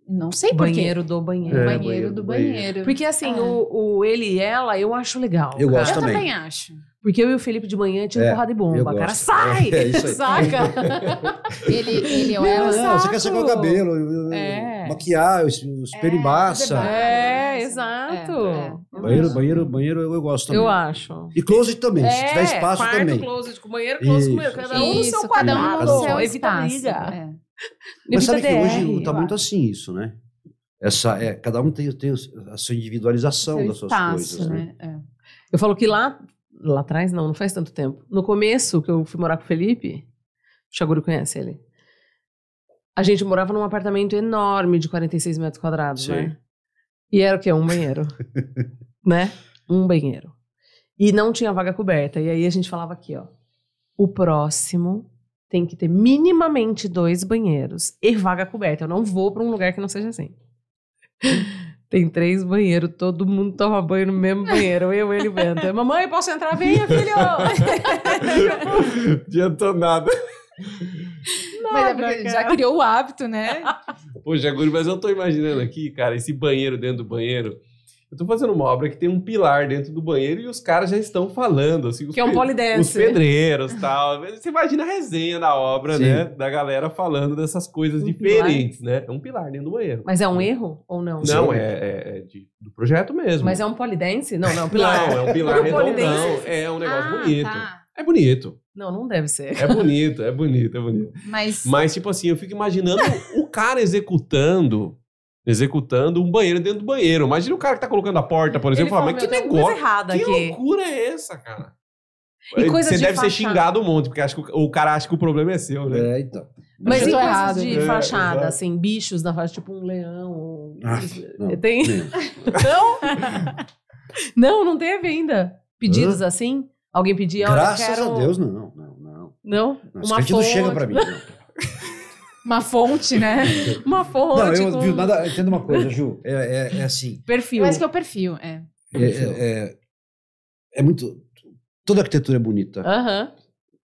Não sei por quê.
Banheiro do banheiro.
É,
banheiro,
banheiro
do
banheiro.
banheiro.
Porque assim,
É.
o, o ele e ela, eu acho legal.
Eu
cara.
gosto
eu
também.
também acho.
Porque eu e o Felipe de manhã tinha
É,
porrada de
eu
bomba.
gosto.
Cara, sai!
É, isso aí.
Saca? (laughs)
Ele, ele ou
Meu
ela.
Não, você quer secar o cabelo,
É.
maquiar, o es- o espelho
É, debate.
É, É, exato.
É, é.
Banheiro, banheiro, banheiro eu, eu gosto também.
Eu acho.
E closet também, se tiver espaço
quarto,
também.
closet com banheiro, closet
Isso,
com banheiro. Cada um no
Isso,
seu
cada um
quadrado.
no seu
Evita briga.
É.
Mas sabe que hoje tá
eu
muito
acho.
assim isso, né? Essa, é, cada um tem, tem a sua individualização
Seu
das suas
espaço,
coisas, né?
né? É.
Eu falo que lá, lá atrás, não, não faz tanto tempo. No começo, que eu fui morar com o Felipe, o Chaguro conhece ele. A gente morava num apartamento enorme de 46 metros quadrados,
Sim.
né? E era o quê? Um banheiro. (laughs) né? Um banheiro. E não tinha vaga coberta. E aí a gente falava aqui, ó. O próximo tem que ter minimamente dois banheiros e vaga coberta. Eu não vou pra um lugar que não seja assim. Tem três banheiros, todo mundo toma banho no mesmo banheiro. Eu, ele e o Bento. Mamãe, posso entrar? Venha, filho! (laughs)
Adiantou nada.
Mas é porque já criou o hábito, né?
Pô, Jaguri, mas eu tô imaginando aqui, cara, esse banheiro dentro do banheiro. Eu tô fazendo uma obra que tem um pilar dentro do banheiro e os caras já estão falando, assim, os,
Que é um polidense.
os pedreiros e tal. Você imagina a resenha da obra,
Sim.
né? Da galera falando dessas coisas
Um
diferentes, né? É um pilar dentro do banheiro.
Mas é um erro ou não?
Não, é, é- é de- do projeto mesmo.
Mas é um polidense? Não, não, é um pilar.
Não, é um pilar (laughs) redondão. É um negócio
Ah,
bonito.
tá.
É bonito.
Não, não deve ser.
É bonito, é bonito, é bonito.
Mas,
Mas, tipo assim, eu fico imaginando o cara executando. Executando um banheiro dentro do banheiro. Imagina o cara que tá colocando a porta, por exemplo, e fala, mas que
"Meu, tem alguma coisa
negócio. Que
aqui.
loucura é essa, cara?
E
Você
de
deve ser
fachada.
xingado um monte, porque acho que o, o cara acha que o problema é seu, né?
É, então.
Mas
Eu
e
tô
coisas
errado.
de
É,
fachada,
exato.
assim, bichos na fachada, tipo um leão. ou-
Ah, não.
Tem? (laughs)
Não.
Não, não teve ainda. Pedidos assim? Alguém pedia,
Graças
quero...
a Deus, não. Não, não.
Não? Uma fonte.
chega pra mim. Não, (laughs)
uma fonte, né? (laughs)
Uma fonte
não eu
com
viu, nada. Entenda uma coisa, Ju. É, é, é assim.
perfil.
Acho que é o perfil, é.
É, é, é- é muito. Toda arquitetura é bonita.
Aham,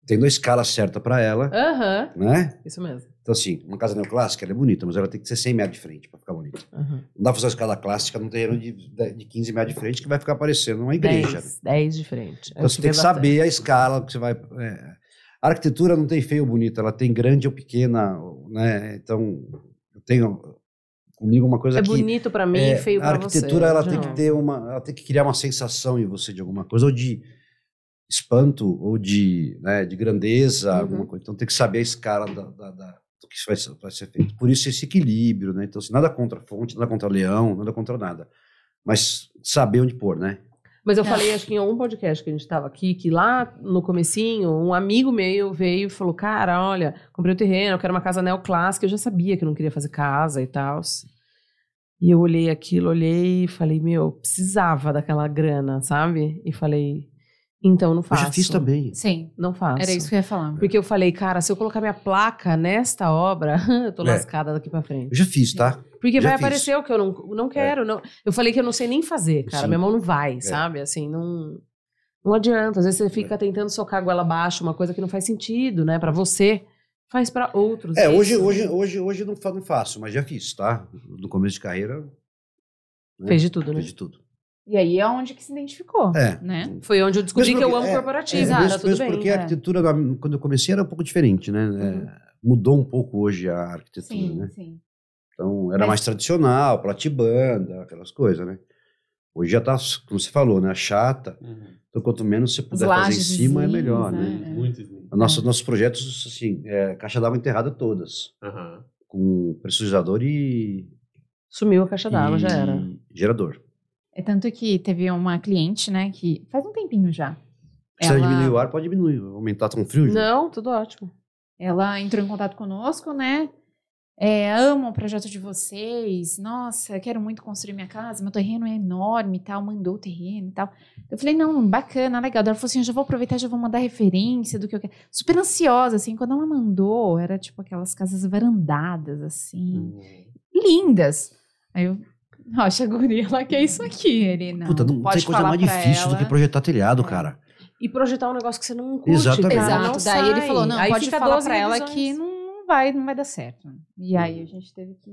Tem uma escala certa pra ela,
aham.
né?
Isso mesmo.
Então, assim, uma casa neoclássica ela é bonita, mas ela tem que ser 100 metros de frente pra ficar bonita.
aham.
Não dá pra fazer uma escala clássica num terreno de, de 15 metros de frente que vai ficar parecendo uma igreja. né?
10, 10 de frente.
Então você tem que saber a escala que você vai. é. A arquitetura não tem feio ou bonito, ela tem grande ou pequena, né? Então, eu tenho comigo uma coisa
É
que
bonito pra mim
é,
feio
a
pra você.
arquitetura ela tem que ter uma, ela tem que criar uma sensação em você de alguma coisa ou de espanto ou de, né, de grandeza,
Uhum.
alguma coisa. Então tem que saber a escala da, da- da- do que vai ser, vai ser feito. Por isso esse equilíbrio, né? Então assim, nada contra a fonte, nada contra leão, nada contra nada, mas saber onde pôr, né?
Mas eu
É.
falei, acho que em algum podcast que a gente tava aqui, que lá no comecinho, um amigo meu veio e falou, cara, olha, comprei o terreno, eu quero uma casa neoclássica. Eu já sabia que eu não queria fazer casa e tal. E eu olhei aquilo, olhei e falei, meu, precisava daquela grana, sabe? E falei, então não
Eu
faço.
já fiz também.
Sim,
Não faço.
era isso que eu ia falar.
Porque eu falei, cara, se eu colocar minha placa nesta obra, (laughs) eu tô
É.
lascada daqui pra frente.
Eu já fiz, tá?
Porque
Já
vai
fiz.
aparecer o que eu não, não quero. Não, eu falei que eu não sei nem fazer, cara.
Sim. É.
Minha mão não vai, sabe? Assim, não. Não adianta. Às vezes você fica tentando socar a goela abaixo, uma coisa que não faz sentido, né? Pra você, faz pra outros.
É,
Isso.
hoje, hoje, hoje, hoje não, não faço, mas já fiz, tá? No começo de carreira. né?
Fez de tudo, né?
Fiz de tudo.
E aí é onde que se identificou,
É.
né?
Foi onde eu descobri
Mesmo
que eu amo
é,
corporativo.
É,
tá
mesmo,
bem.
porque
é.
a arquitetura, da- quando eu comecei, era um pouco diferente, né? É, mudou um pouco hoje a arquitetura,
Sim,
né?
sim.
Então, era
Mas-
mais tradicional, platibanda, aquelas coisas, né? Hoje já tá, como você falou, né? Chata. Então, quanto menos você puder fazer em cima, é melhor, né?
né?
Muito lindo.
A nossa- Nossos projetos, assim, é, caixa d'água enterrada todas,
Aham.
com pressurizador e,
Sumiu a caixa d'água, já era.
gerador.
É tanto que teve uma cliente, né, que faz um tempinho já.
Se
Ela-
diminuir o ar, pode diminuir. Aumentar tão frio, Ju?
Não, tudo ótimo.
Ela entrou em contato conosco, né? É, amo o projeto de vocês. Nossa, eu quero muito construir minha casa. Meu terreno é enorme e tal. Mandou o terreno e tal. Eu falei, não, bacana, legal. Ela falou assim: eu já vou aproveitar, já vou mandar referência do que eu quero. Super ansiosa, assim. Quando ela mandou, era tipo aquelas casas varandadas, assim.
Hum.
Lindas. Aí eu, Rocha, guria, ela quer isso aqui. Ele, não.
Puta, não
pode
tem coisa
falar
mais difícil do
ela.
que projetar telhado,
É.
cara.
E projetar um negócio que você não curte.
Exatamente.
cara,
Exato.
não
Daí ele falou: não,
Aí
pode falar
12
pra ela que não vai, não vai dar certo. E aí a gente teve que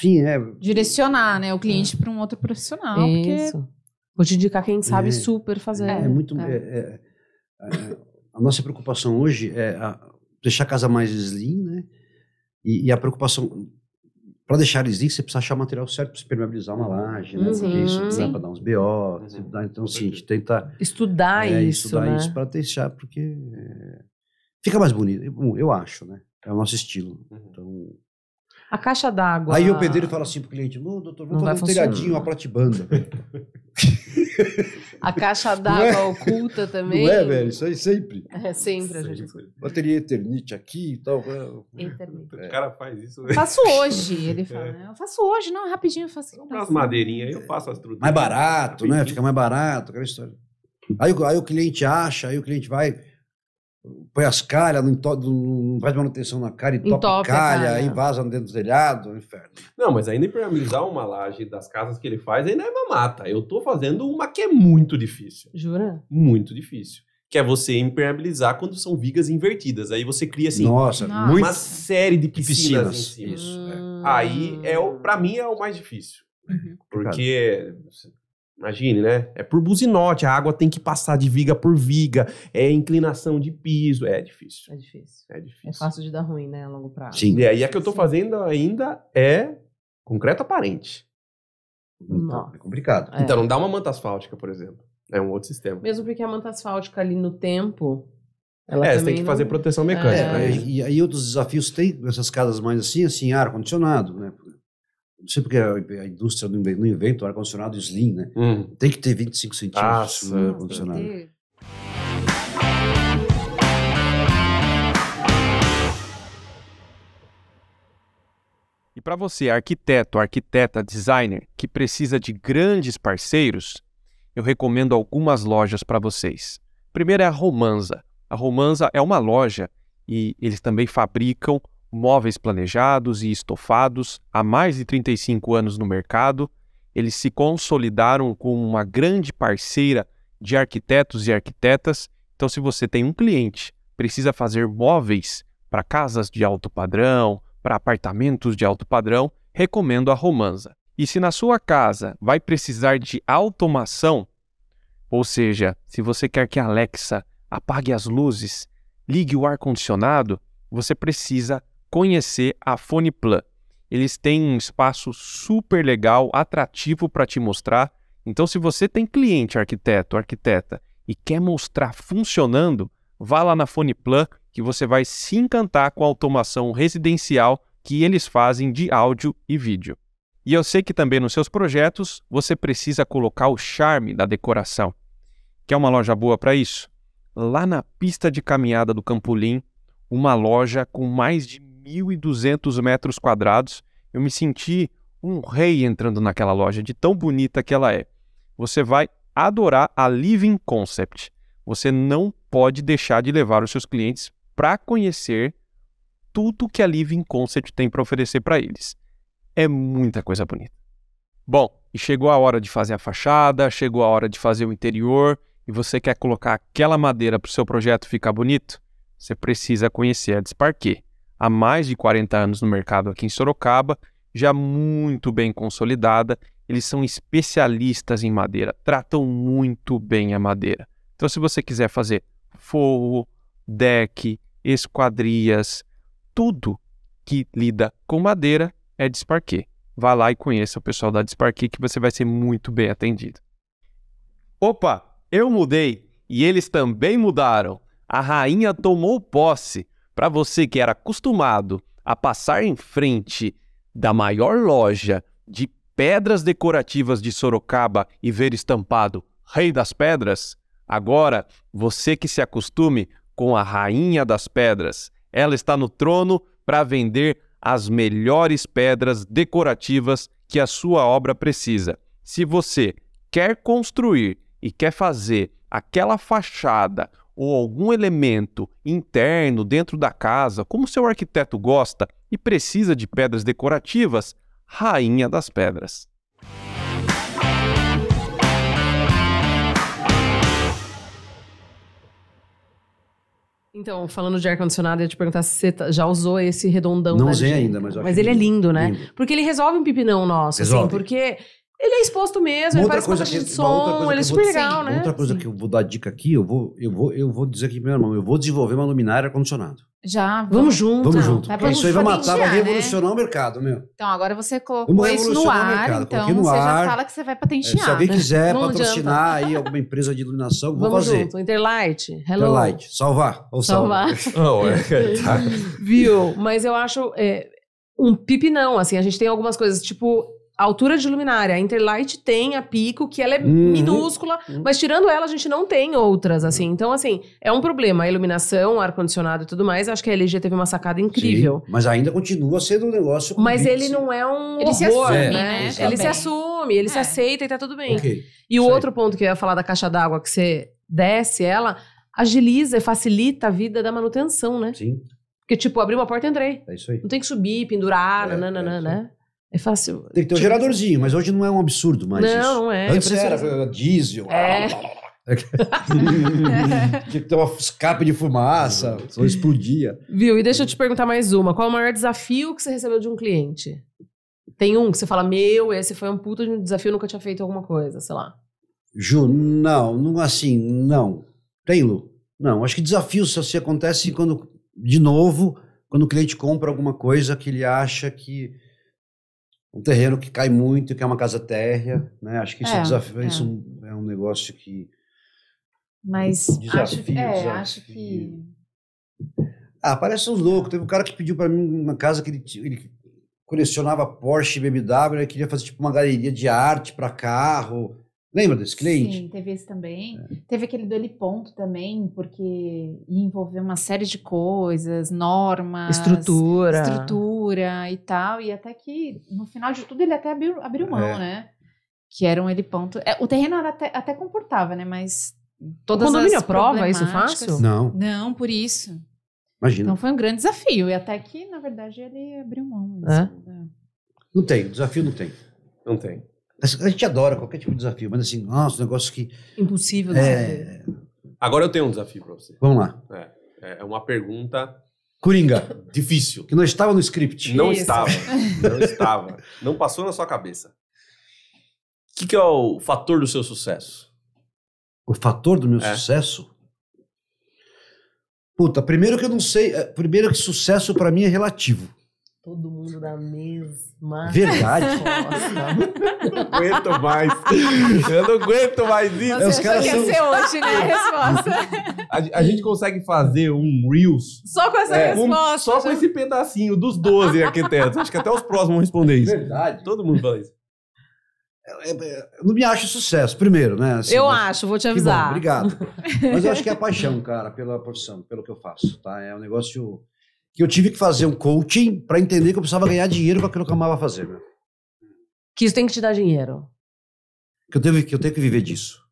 Sim, é.
direcionar, né, o cliente para um outro profissional, porque
Isso. Vou te indicar quem sabe
É.
super fazer.
É, muito.
é.
é, é, é, a nossa preocupação hoje é a- deixar a casa mais slim, né? E, e a preocupação Para deixar eles você precisa achar o material certo para permeabilizar uma laje, né? Porque
Uhum.
isso dá
Sim.
para dar uns BO.
Uhum.
dá- Então, assim, a gente tenta
Estudar
é,
isso,
estudar
né?
isso para deixar, porque é, fica mais bonito. Bom, eu acho, né? É o nosso estilo.
Uhum.
Então,
A caixa d'água.
Aí o pedreiro fala assim pro cliente, não, doutor,
Não
vamos
vai
fazer um
funcionar.
telhadinho, uma platibanda.
A caixa d'água
Não é?
oculta também.
Não é, velho? Isso aí sempre.
É sempre, a gente.
Bateria Eternite aqui e tal. é.
Internet.
O cara faz isso, né?
Faço hoje, ele fala. né? Eu faço hoje, não, rapidinho eu faço.
Comprar umas madeirinhas aí, eu faço as estruturas.
Mais barato, né?
Rapidinho.
Fica mais barato, aquela história. Aí, aí o cliente acha, aí o cliente vai, põe as calhas, não, não faz manutenção na cara, entope,
Entope a
calha, aí vaza dentro do telhado, é um inferno.
Não, mas ainda impermeabilizar uma laje das casas que ele faz ainda é mamata. Eu tô fazendo uma que é muito difícil.
Jura?
Muito difícil. Que é você impermeabilizar quando são vigas invertidas. Aí você cria, assim,
Nossa,
Nossa.
muito
uma série de piscinas,
piscinas.
em cima.
Isso, é.
Hum.
Aí, é o, pra mim, é o mais difícil.
Uhum.
Porque, imagine, né? É por buzinote, a água tem que passar de viga por viga, é inclinação de piso, é difícil.
É difícil.
É difícil.
É fácil de dar ruim, né? A longo prazo.
Sim.
E aí, a que eu tô fazendo ainda é concreto aparente.
Então, é complicado.
É.
Então, não dá uma manta asfáltica, por exemplo. É um outro sistema.
Mesmo porque a manta asfáltica ali no tempo. Ela
é, você
também
tem que fazer
não-
proteção mecânica.
É,
né?
É, e aí outros desafios tem essas casas mais assim, assim, ar-condicionado, né? Não sei porque a, a indústria não inven- não inventa o ar-condicionado slim, né?
Hum.
Tem que ter 25 centímetros
Nossa,
no ar-condicionado.
E para você, arquiteto, arquiteta, designer, que precisa de grandes parceiros, eu recomendo algumas lojas para vocês. Primeiro é a Romanza. A Romanza é uma loja e eles também fabricam móveis planejados e estofados há mais de 35 anos no mercado. Eles se consolidaram como uma grande parceira de arquitetos e arquitetas. Então, se você tem um cliente, precisa fazer móveis para casas de alto padrão, para apartamentos de alto padrão, recomendo a Romanza. E se na sua casa vai precisar de automação, ou seja, se você quer que a Alexa apague as luzes, ligue o ar-condicionado, você precisa conhecer a FonePlan. Eles têm um espaço super legal, atrativo para te mostrar. Então, se você tem cliente arquiteto, arquiteta e quer mostrar funcionando, vá lá na FonePlan que você vai se encantar com a automação residencial que eles fazem de áudio e vídeo. E eu sei que também nos seus projetos você precisa colocar o charme da decoração. Quer uma loja boa para isso? Lá na pista de caminhada do Campolim, uma loja com mais de 1.200 metros quadrados. Eu me senti um rei entrando naquela loja, de tão bonita que ela é. Você vai adorar a Living Concept. Você não pode deixar de levar os seus clientes para conhecer tudo que a Living Concept tem para oferecer para eles. É muita coisa bonita. Bom, e chegou a hora de fazer a fachada, chegou a hora de fazer o interior, e você quer colocar aquela madeira para o seu projeto ficar bonito? Você precisa conhecer a Desparquet. Há mais de 40 anos no mercado aqui em Sorocaba, já muito bem consolidada, eles são especialistas em madeira, tratam muito bem a madeira. Então, se você quiser fazer forro, deck, esquadrias, tudo que lida com madeira é Desparquet. Vá lá e conheça o pessoal da Desparquet que você vai ser muito bem atendido. Opa, eu mudei e eles também mudaram. A rainha tomou posse. Para você que era acostumado a passar em frente da maior loja de pedras decorativas de Sorocaba e ver estampado Rei das Pedras, agora você que se acostume com a Rainha das Pedras. Ela está no trono para vender as melhores pedras decorativas que a sua obra precisa. Se você quer construir e quer fazer aquela fachada ou algum elemento interno dentro da casa, como seu arquiteto gosta e precisa de pedras decorativas, Rainha das Pedras.
Então, falando de ar-condicionado, eu ia te perguntar se você tá- já usou esse redondão
Não usei ainda, mas eu acho
Mas ele é lindo, né?
lindo.
Porque ele resolve um pepinão nosso, assim,
Resolve.
porque ele é exposto mesmo, ele
Uma
parece uma
coisa que-
de som, ele é super
vou-
legal,
Sim.
né?
Outra coisa que eu vou dar dica aqui, eu vou, eu vou, eu vou dizer aqui pro meu irmão, eu vou desenvolver uma luminária ar-condicionado.
Já,
Vamos junto.
Vamos junto.
Vai
Porque isso aí vai matar, vai
né?
revolucionar o mercado, meu.
Então, agora você colocou
Vamos
isso no
revolucionar o
ar,
mercado.
então
no
você
ar.
já fala que você vai
É,
patentear.
Se alguém quiser
Não
patrocinar aí alguma empresa de iluminação, vou
Vamos
fazer.
junto. Interlight. Hello.
Interlight. Salvar. Ou salvar. (laughs)
Salvar.
É, tá.
Viu? Mas eu acho é, um pipi não, assim, a gente tem algumas coisas, tipo, a altura de luminária. A Interlight tem a Pico, que ela é
Uhum.
minúscula,
Uhum.
mas tirando ela, a gente não tem outras, assim. Então, assim, é um problema. A iluminação, ar-condicionado e tudo mais, acho que a LG teve uma sacada incrível.
Sim, mas ainda continua sendo um negócio. com
Mas
bits.
ele não é um
Ele se assume,
né?
né?
Ele se assume, ele se
É.
aceita e tá tudo bem.
Ok.
E o outro ponto que eu ia falar da caixa d'água, que você desce ela, agiliza e facilita a vida da manutenção, né?
Sim,
Porque, tipo, abri uma porta e entrei.
é isso aí.
Não tem que subir, pendurar,
É,
nananã,
é,
né? É fácil.
Tem que ter um geradorzinho, mas hoje não é um absurdo mais
não,
isso.
não é.
Antes
eu
era diesel.
É. (laughs)
Tinha que ter uma escape de fumaça, só explodia.
Viu? E deixa eu te perguntar mais uma. Qual é o maior desafio que você recebeu de um cliente? Tem um que você fala, meu, esse foi um puta de um desafio, nunca tinha feito alguma coisa, sei lá.
Ju, não, não assim, não. Tem, Lu? Não, acho que desafio só se acontece quando, de novo, quando o cliente compra alguma coisa que ele acha que um terreno que cai muito, que é uma casa térrea, né? Acho que isso é,
É,
desafio,
é.
isso é um negócio que
Mas
Desafio,
acho, que- é,
desafio.
acho que...
Ah, parece uns loucos. Teve um cara que pediu pra mim uma casa que ele, ele colecionava Porsche e BMW, ele queria fazer tipo uma galeria de arte para carro. Lembra desse cliente?
Sim, teve esse também. Teve aquele do Heliponto também, porque ia envolver uma série de coisas, normas,
Estrutura.
estrutura e tal. E até que, no final de tudo, ele até abriu, abriu mão,
É.
né? Que era um heliponto. É, o terreno era até, até comportava, né? Mas todas
condomínio
as
aprova isso
problemáticas-
fácil?
Não,
Não, por isso.
imagina.
Então foi um grande desafio. E até que, na verdade, ele abriu mão.
É?
né?
Não tem, desafio não tem.
Não tem.
A gente adora qualquer tipo de desafio, mas assim, nossa, um negócio que.
Impossível. de.
É...
Agora eu tenho um desafio pra você.
Vamos lá.
É é uma pergunta
Coringa,
difícil.
que não estava no script.
Não
Isso.
estava. Não (laughs) estava. Não passou na sua cabeça. O que, que é o fator do seu sucesso?
O fator do meu
É.
sucesso. Puta, primeiro que eu não sei. é, Primeiro que sucesso pra mim é relativo.
Todo mundo da mesma.
Verdade.
resposta.
Não aguento mais. Eu não aguento mais isso.
É, os caras são-
ser hoje, né? A resposta.
A, a gente consegue fazer um Reels
Só com essa
É,
resposta.
só com esse pedacinho dos 12 arquitetos. Acho que até os próximos vão responder isso.
Verdade.
Todo mundo fala isso.
É, é, Eu não me acho sucesso, primeiro, né? Assim,
Eu
mas-
acho, vou te
Que bom,
avisar.
obrigado. Mas eu acho que é a (laughs) paixão, cara, pela profissão, pelo que eu faço, tá? É um negócio que eu tive que fazer um coaching pra entender que eu precisava ganhar dinheiro com aquilo que eu amava fazer, meu.
Que isso tem que te dar dinheiro.
Que eu, teve, que eu tenho que viver disso.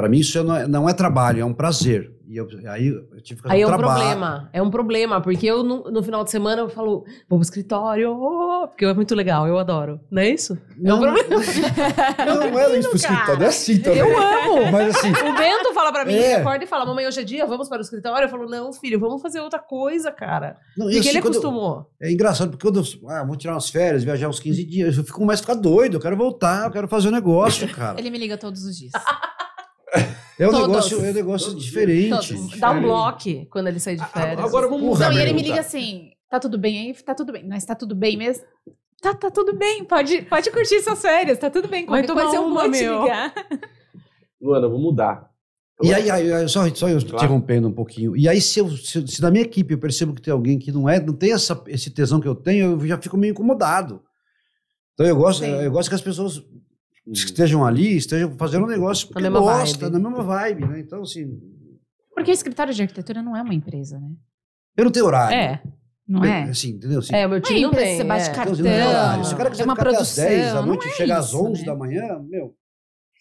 Pra mim isso não é, não é trabalho, é um prazer. E eu, aí eu tive que fazer
Aí é
um
um
trabalho.
problema. É um problema, porque eu no, no final de semana eu falo, vou pro escritório, oh", porque é muito legal, eu adoro. Não é isso?
Não,
é um problema. (laughs)
não, não é isso pro escritório, é assim também.
Eu amo!
Mas assim,
O Bento fala pra mim,
É.
acorda e fala, mamãe, hoje é dia, vamos para o escritório? Eu falo, não, filho, vamos fazer outra coisa, cara.
não,
Porque
assim,
ele
quando eu-
acostumou.
É engraçado, porque quando eu ah, vou tirar umas férias, viajar uns 15 dias, eu fico mais ficar doido, eu quero voltar, eu quero fazer um negócio, (laughs) cara.
Ele me liga todos os dias. (laughs)
É um
Todos.
negócio, é um negócio diferente.
Todos.
Dá um bloco quando ele sai de férias.
Agora vamos mudar.
Não, e ele me liga assim: tá tudo bem aí? Tá tudo bem. Mas tá tudo bem mesmo? Tá, tá tudo bem. Pode, pode curtir suas férias. Tá tudo bem.
Vai tomar
coisa eu vou te ligar.
Luana, eu vou mudar.
E aí, aí, aí, só, só eu
Claro.
interrompendo um pouquinho. E aí, se, eu, se, se na minha equipe eu percebo que tem alguém que não é, não tem essa, esse tesão que eu tenho, eu já fico meio incomodado. Então eu gosto,
Sim.
eu gosto que as pessoas que estejam ali, estejam fazendo um negócio porque
mesma
gosta,
vibe.
na mesma vibe, né? Então, assim,
Porque o escritório de arquitetura não é uma empresa, né?
eu não tenho horário.
É,
Não
Bem,
é?
Assim, entendeu? Assim,
é, o meu
Não é
time não tem.
você bate
é.
cartão.
então, assim, não. Se o cara
é
quiser
uma
ficar até às 10 da
produção,
noite
não
e
é
chegar às
isso,
11
né?
da manhã, meu,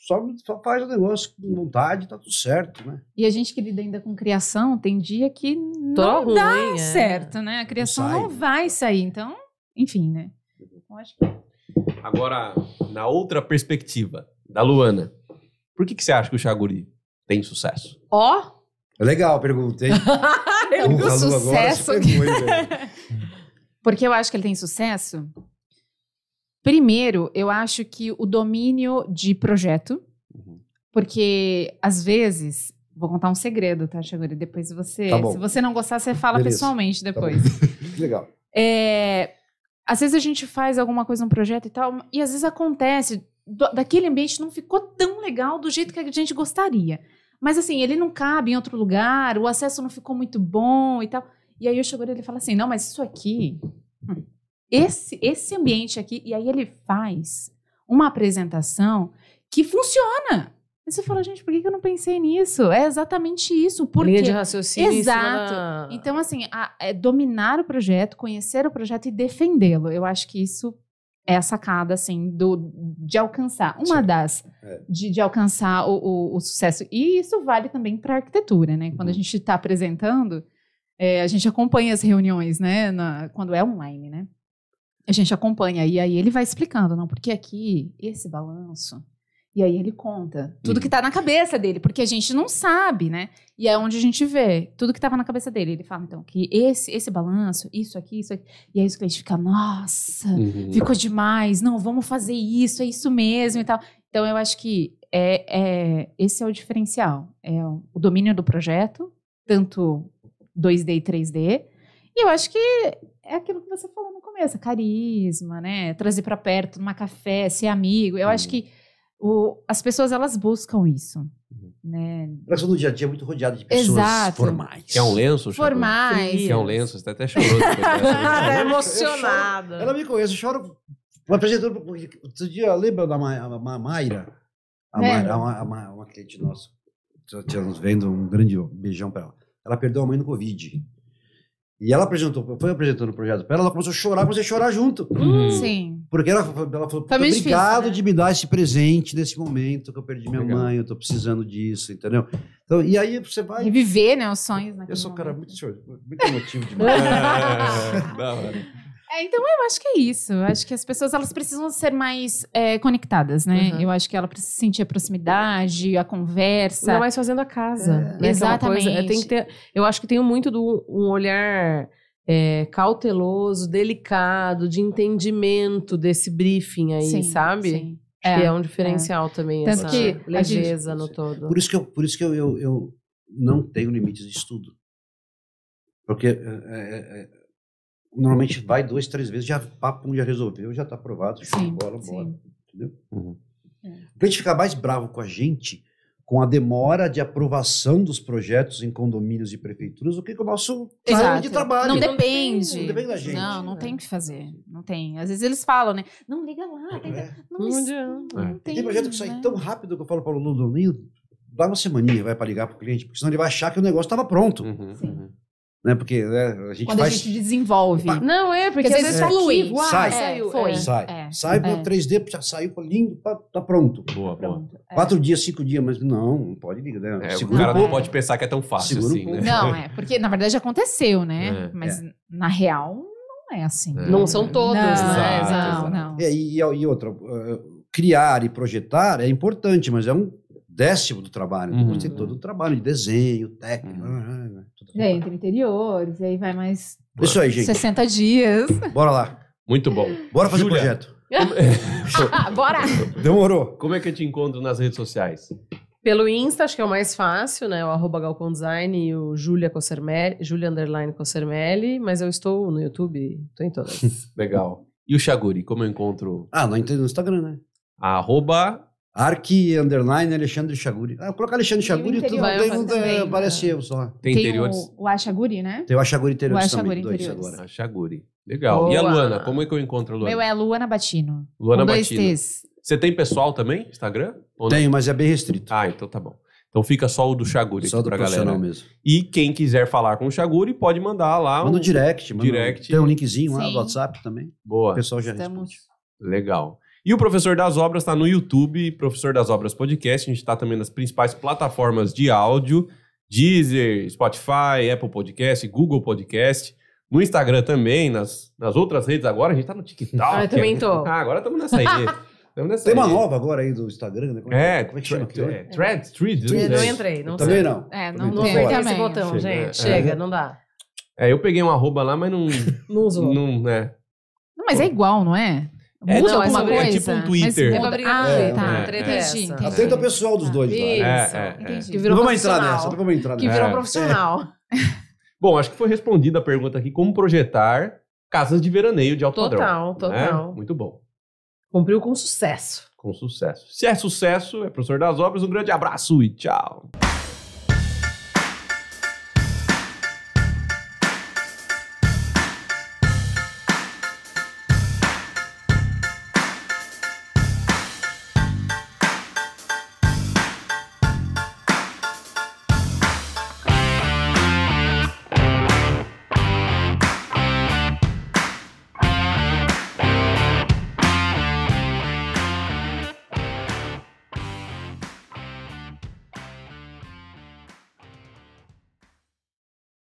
só, só faz o negócio com vontade, tá tudo certo, né?
E a gente que lida ainda com criação, tem dia que não
Tô
dá
ruim, é.
certo, né? A criação
sai.
não vai sair. Então, enfim, né? Então, acho que
Agora, na outra perspectiva, da Luana. Por que, que você acha que o Chaguri tem sucesso?
Ó,
É legal a pergunta, hein? (laughs)
o
Porra, agora
sucesso.
velho? (laughs)
Porque eu acho que ele tem sucesso. Primeiro, eu acho que o domínio de projeto,
Uhum.
porque às vezes Vou contar um segredo, tá, Chaguri? Depois você.
Tá
se você não gostar, você fala
Beleza.
pessoalmente
Tá
depois.
Que (laughs) legal.
É, às vezes a gente faz alguma coisa num projeto e tal, e às vezes acontece, do- daquele ambiente não ficou tão legal do jeito que a gente gostaria. Mas assim, ele não cabe em outro lugar, o acesso não ficou muito bom e tal. E aí chego e ele fala assim: não, mas isso aqui, hum, esse, esse ambiente aqui, e aí ele faz uma apresentação que funciona. Aí você fala, gente, por que eu não pensei nisso? É exatamente isso. Por
Linha
quê?
de raciocínio. em cima
Exato.
da-
Então, assim, a- é dominar o projeto, conhecer o projeto e defendê-lo. Eu acho que isso é a sacada, assim, do, de alcançar. Uma
Sim.
das,
É.
de, de alcançar o, o- o sucesso. E isso vale também para arquitetura, né? Quando a
Uhum.
gente está apresentando, é, a gente acompanha as reuniões, né? na- quando é online, né? A gente acompanha. E aí ele vai explicando, não, porque aqui, esse balanço. E aí ele conta tudo
Uhum.
que tá na cabeça dele, porque a gente não sabe, né? E é onde a gente vê tudo que tava na cabeça dele. Ele fala, então, que esse, esse balanço, isso aqui, isso aqui. E aí os clientes ficam, nossa,
Uhum.
ficou demais. Não, vamos fazer isso, é isso mesmo e tal. Então, eu acho que é, é- esse é o diferencial. É o, domínio do projeto, tanto 2D e 3D. E eu acho que é aquilo que você falou no começo, carisma, né? Trazer para perto, numa café, ser amigo. Eu acho
Uhum.
que o- as pessoas, elas buscam isso,
Uhum.
né?
Que no dia a dia é muito rodeado de pessoas
Exato.
formais.
Quer um lenço?
Formais.
Quer um lenço? Você tá até chorou dessa.
tá
eu
emocionada.
Ela me conhece, eu choro. O apresentador. Outro dia, lembra da Ma- Mayra? A. Mayra, uma, uma, uma cliente nossa. Tínhamos vendo um grande beijão pra ela. Ela perdeu a mãe no Covid. E ela apresentou, foi apresentando o projeto pra ela, ela começou a chorar, comecei a chorar junto.
Uhum.
Sim.
Porque ela, ela falou, "Muito
meio difícil,
obrigado
né?
de me dar esse presente nesse momento que eu perdi minha
Legal.
mãe, eu tô precisando disso, entendeu? Então, e aí você vai.
Reviver, né, os sonhos naquele
Eu sou um cara muito, choro- muito emotivo (laughs) demais.
É, da hora.
É, então eu acho que é isso. Eu acho que as pessoas elas precisam ser mais é, conectadas, né?
Uhum.
Eu acho que ela precisa sentir a proximidade, a conversa.
Ainda mais fazendo a casa.
É.
né? É uma
Exatamente.
coisa- tem que ter, eu acho que tem muito do um olhar é, cauteloso, delicado, de entendimento desse briefing aí,
Sim,
sabe?
sim.
Acho que
É.
é um diferencial também,
Tanto
essa
que a
leveza no todo.
Por isso que eu, por isso que eu, eu, eu não tenho limites de estudo. Porque é, é, é, normalmente vai duas, três vezes, já papo já resolveu, já está aprovado, show
Sim,
bola,
sim.
bora. Entendeu?
Uhum.
O cliente fica mais bravo com a gente com a demora de aprovação dos projetos em condomínios e prefeituras do que com o nosso time
Exato.
de trabalho.
Não
Não
depende.
Não depende da gente.
Não, não
É.
tem o que fazer. Não tem. Às vezes eles falam, né? Não liga lá.
É.
Não,
Não
não
É.
tem.
Tem projeto que sai
né?
tão rápido que eu falo para o Lulu, "Nil, dá uma semaninha, vai para ligar para o cliente, porque senão ele vai achar que o negócio estava pronto.
Uhum,
Sim.
uhum.
Né? Porque né, a gente
Quando
faz.
a gente desenvolve.
Opa.
Não, é, porque
Porque
às vezes tá
flui.
aqui, uau,
Sai.
saiu.
É, foi.
É.
Sai.
É,
Sai para
é.
3D, já saiu lindo, tá, tá pronto.
Boa, boa.
Pronto. É.
Quatro dias, cinco dias, mas não, não pode ligar. Né?
É, o cara
um
não pode pensar que é tão fácil
Segura um
assim, né?
pouco.
Não, (laughs) é. Porque, na verdade, aconteceu, né?
É.
Mas, na real, não é assim.
É.
Não são todos,
não,
né?
Exato,
Exato.
Não, não.
É, e, e outra, uh, criar e projetar é importante, mas é um décimo do trabalho.
Uhum.
Depois tem todo o trabalho de desenho, técnico.
Uhum.
tudo.
Aí, entre interiores, e aí vai mais
Isso aí, gente.
60 dias.
Bora lá.
Muito bom.
Bora fazer o projeto. (laughs)
Bora!
Demorou.
Como é que eu te encontro nas redes sociais?
Pelo Insta, acho que é o mais fácil, né? O arroba Galpão Design e o Julia Cossermelli, Julia Underline Cossermelli, mas eu estou no YouTube, estou em todas. (laughs)
Legal. E o Xaguri, como eu encontro?
Ah, não entendo no Instagram, né?
Arroba.
Arqui underline Alexandre Chaguri. Ah, colocar Alexandre
E o
Chaguri, tudo tem,
também,
tem,
né?
aparece eu só.
Tem, interiores?
o, o Achaguri, né?
Tem o Achaguri Interiores
O Achaguri
também, dois
Interiores.
agora.
A Xaguri. Legal. E a
Boa.
Luana? Como é que eu encontro a Luana?
Meu é Luana Batino.
Luana
com dois
Batino.
T's.
Você tem pessoal também? Instagram? Ou não?
Tenho, mas é bem restrito.
Ah, então tá bom. Então fica só o do Xaguri
Só
aqui
do
pra galera.
mesmo.
E quem quiser falar com o Xaguri, pode mandar lá.
Manda
um-
o direct. Manda
direct.
Tem um linkzinho lá
Sim.
no WhatsApp também. O
Boa.
pessoal já
Estamos.
responde.
Legal. E o Professor das Obras está no YouTube, Professor das Obras Podcast. A gente está também nas principais plataformas de áudio: Deezer, Spotify, Apple Podcast, Google Podcast. No Instagram também, nas, nas outras redes agora. A gente tá no TikTok.
Ah, eu também tô. (laughs)
Ah, agora estamos nessa aí. (laughs) Estamos nessa
Tem uma
aí.
nova agora aí do Instagram, né? Como
É,
como é que chama
thread, é, thread, thread,
Eu
não
não
sei.
entrei, não
Também
sei.
não.
É,
Também
não
tô
Não
tem
fora.
apertei esse botão,
Chega,
gente.
é.
Chega, não dá.
É, eu peguei um arroba lá, mas não.
Não usou.
não né.
Não, mas é igual, não é?
É,
Muda
não,
alguma
é
coisa?
tipo um Twitter.
É
muda- ah,
É,
tá.
é,
treta
é.
é.
Entendi, entendi.
pessoal dos dois lá.
Isso.
né?
É, é, é.
Entendi.
Que virou
Não vamos entrar
profissional.
nessa, não vamos entrar
Que
nessa.
virou
É.
profissional. (laughs)
Bom, acho que foi respondida a pergunta aqui: como projetar casas de veraneio de alto
Total,
padrão. né?
total.
Muito bom.
Cumpriu com sucesso.
Com sucesso. Se é sucesso, é professor das obras. Um grande abraço e tchau.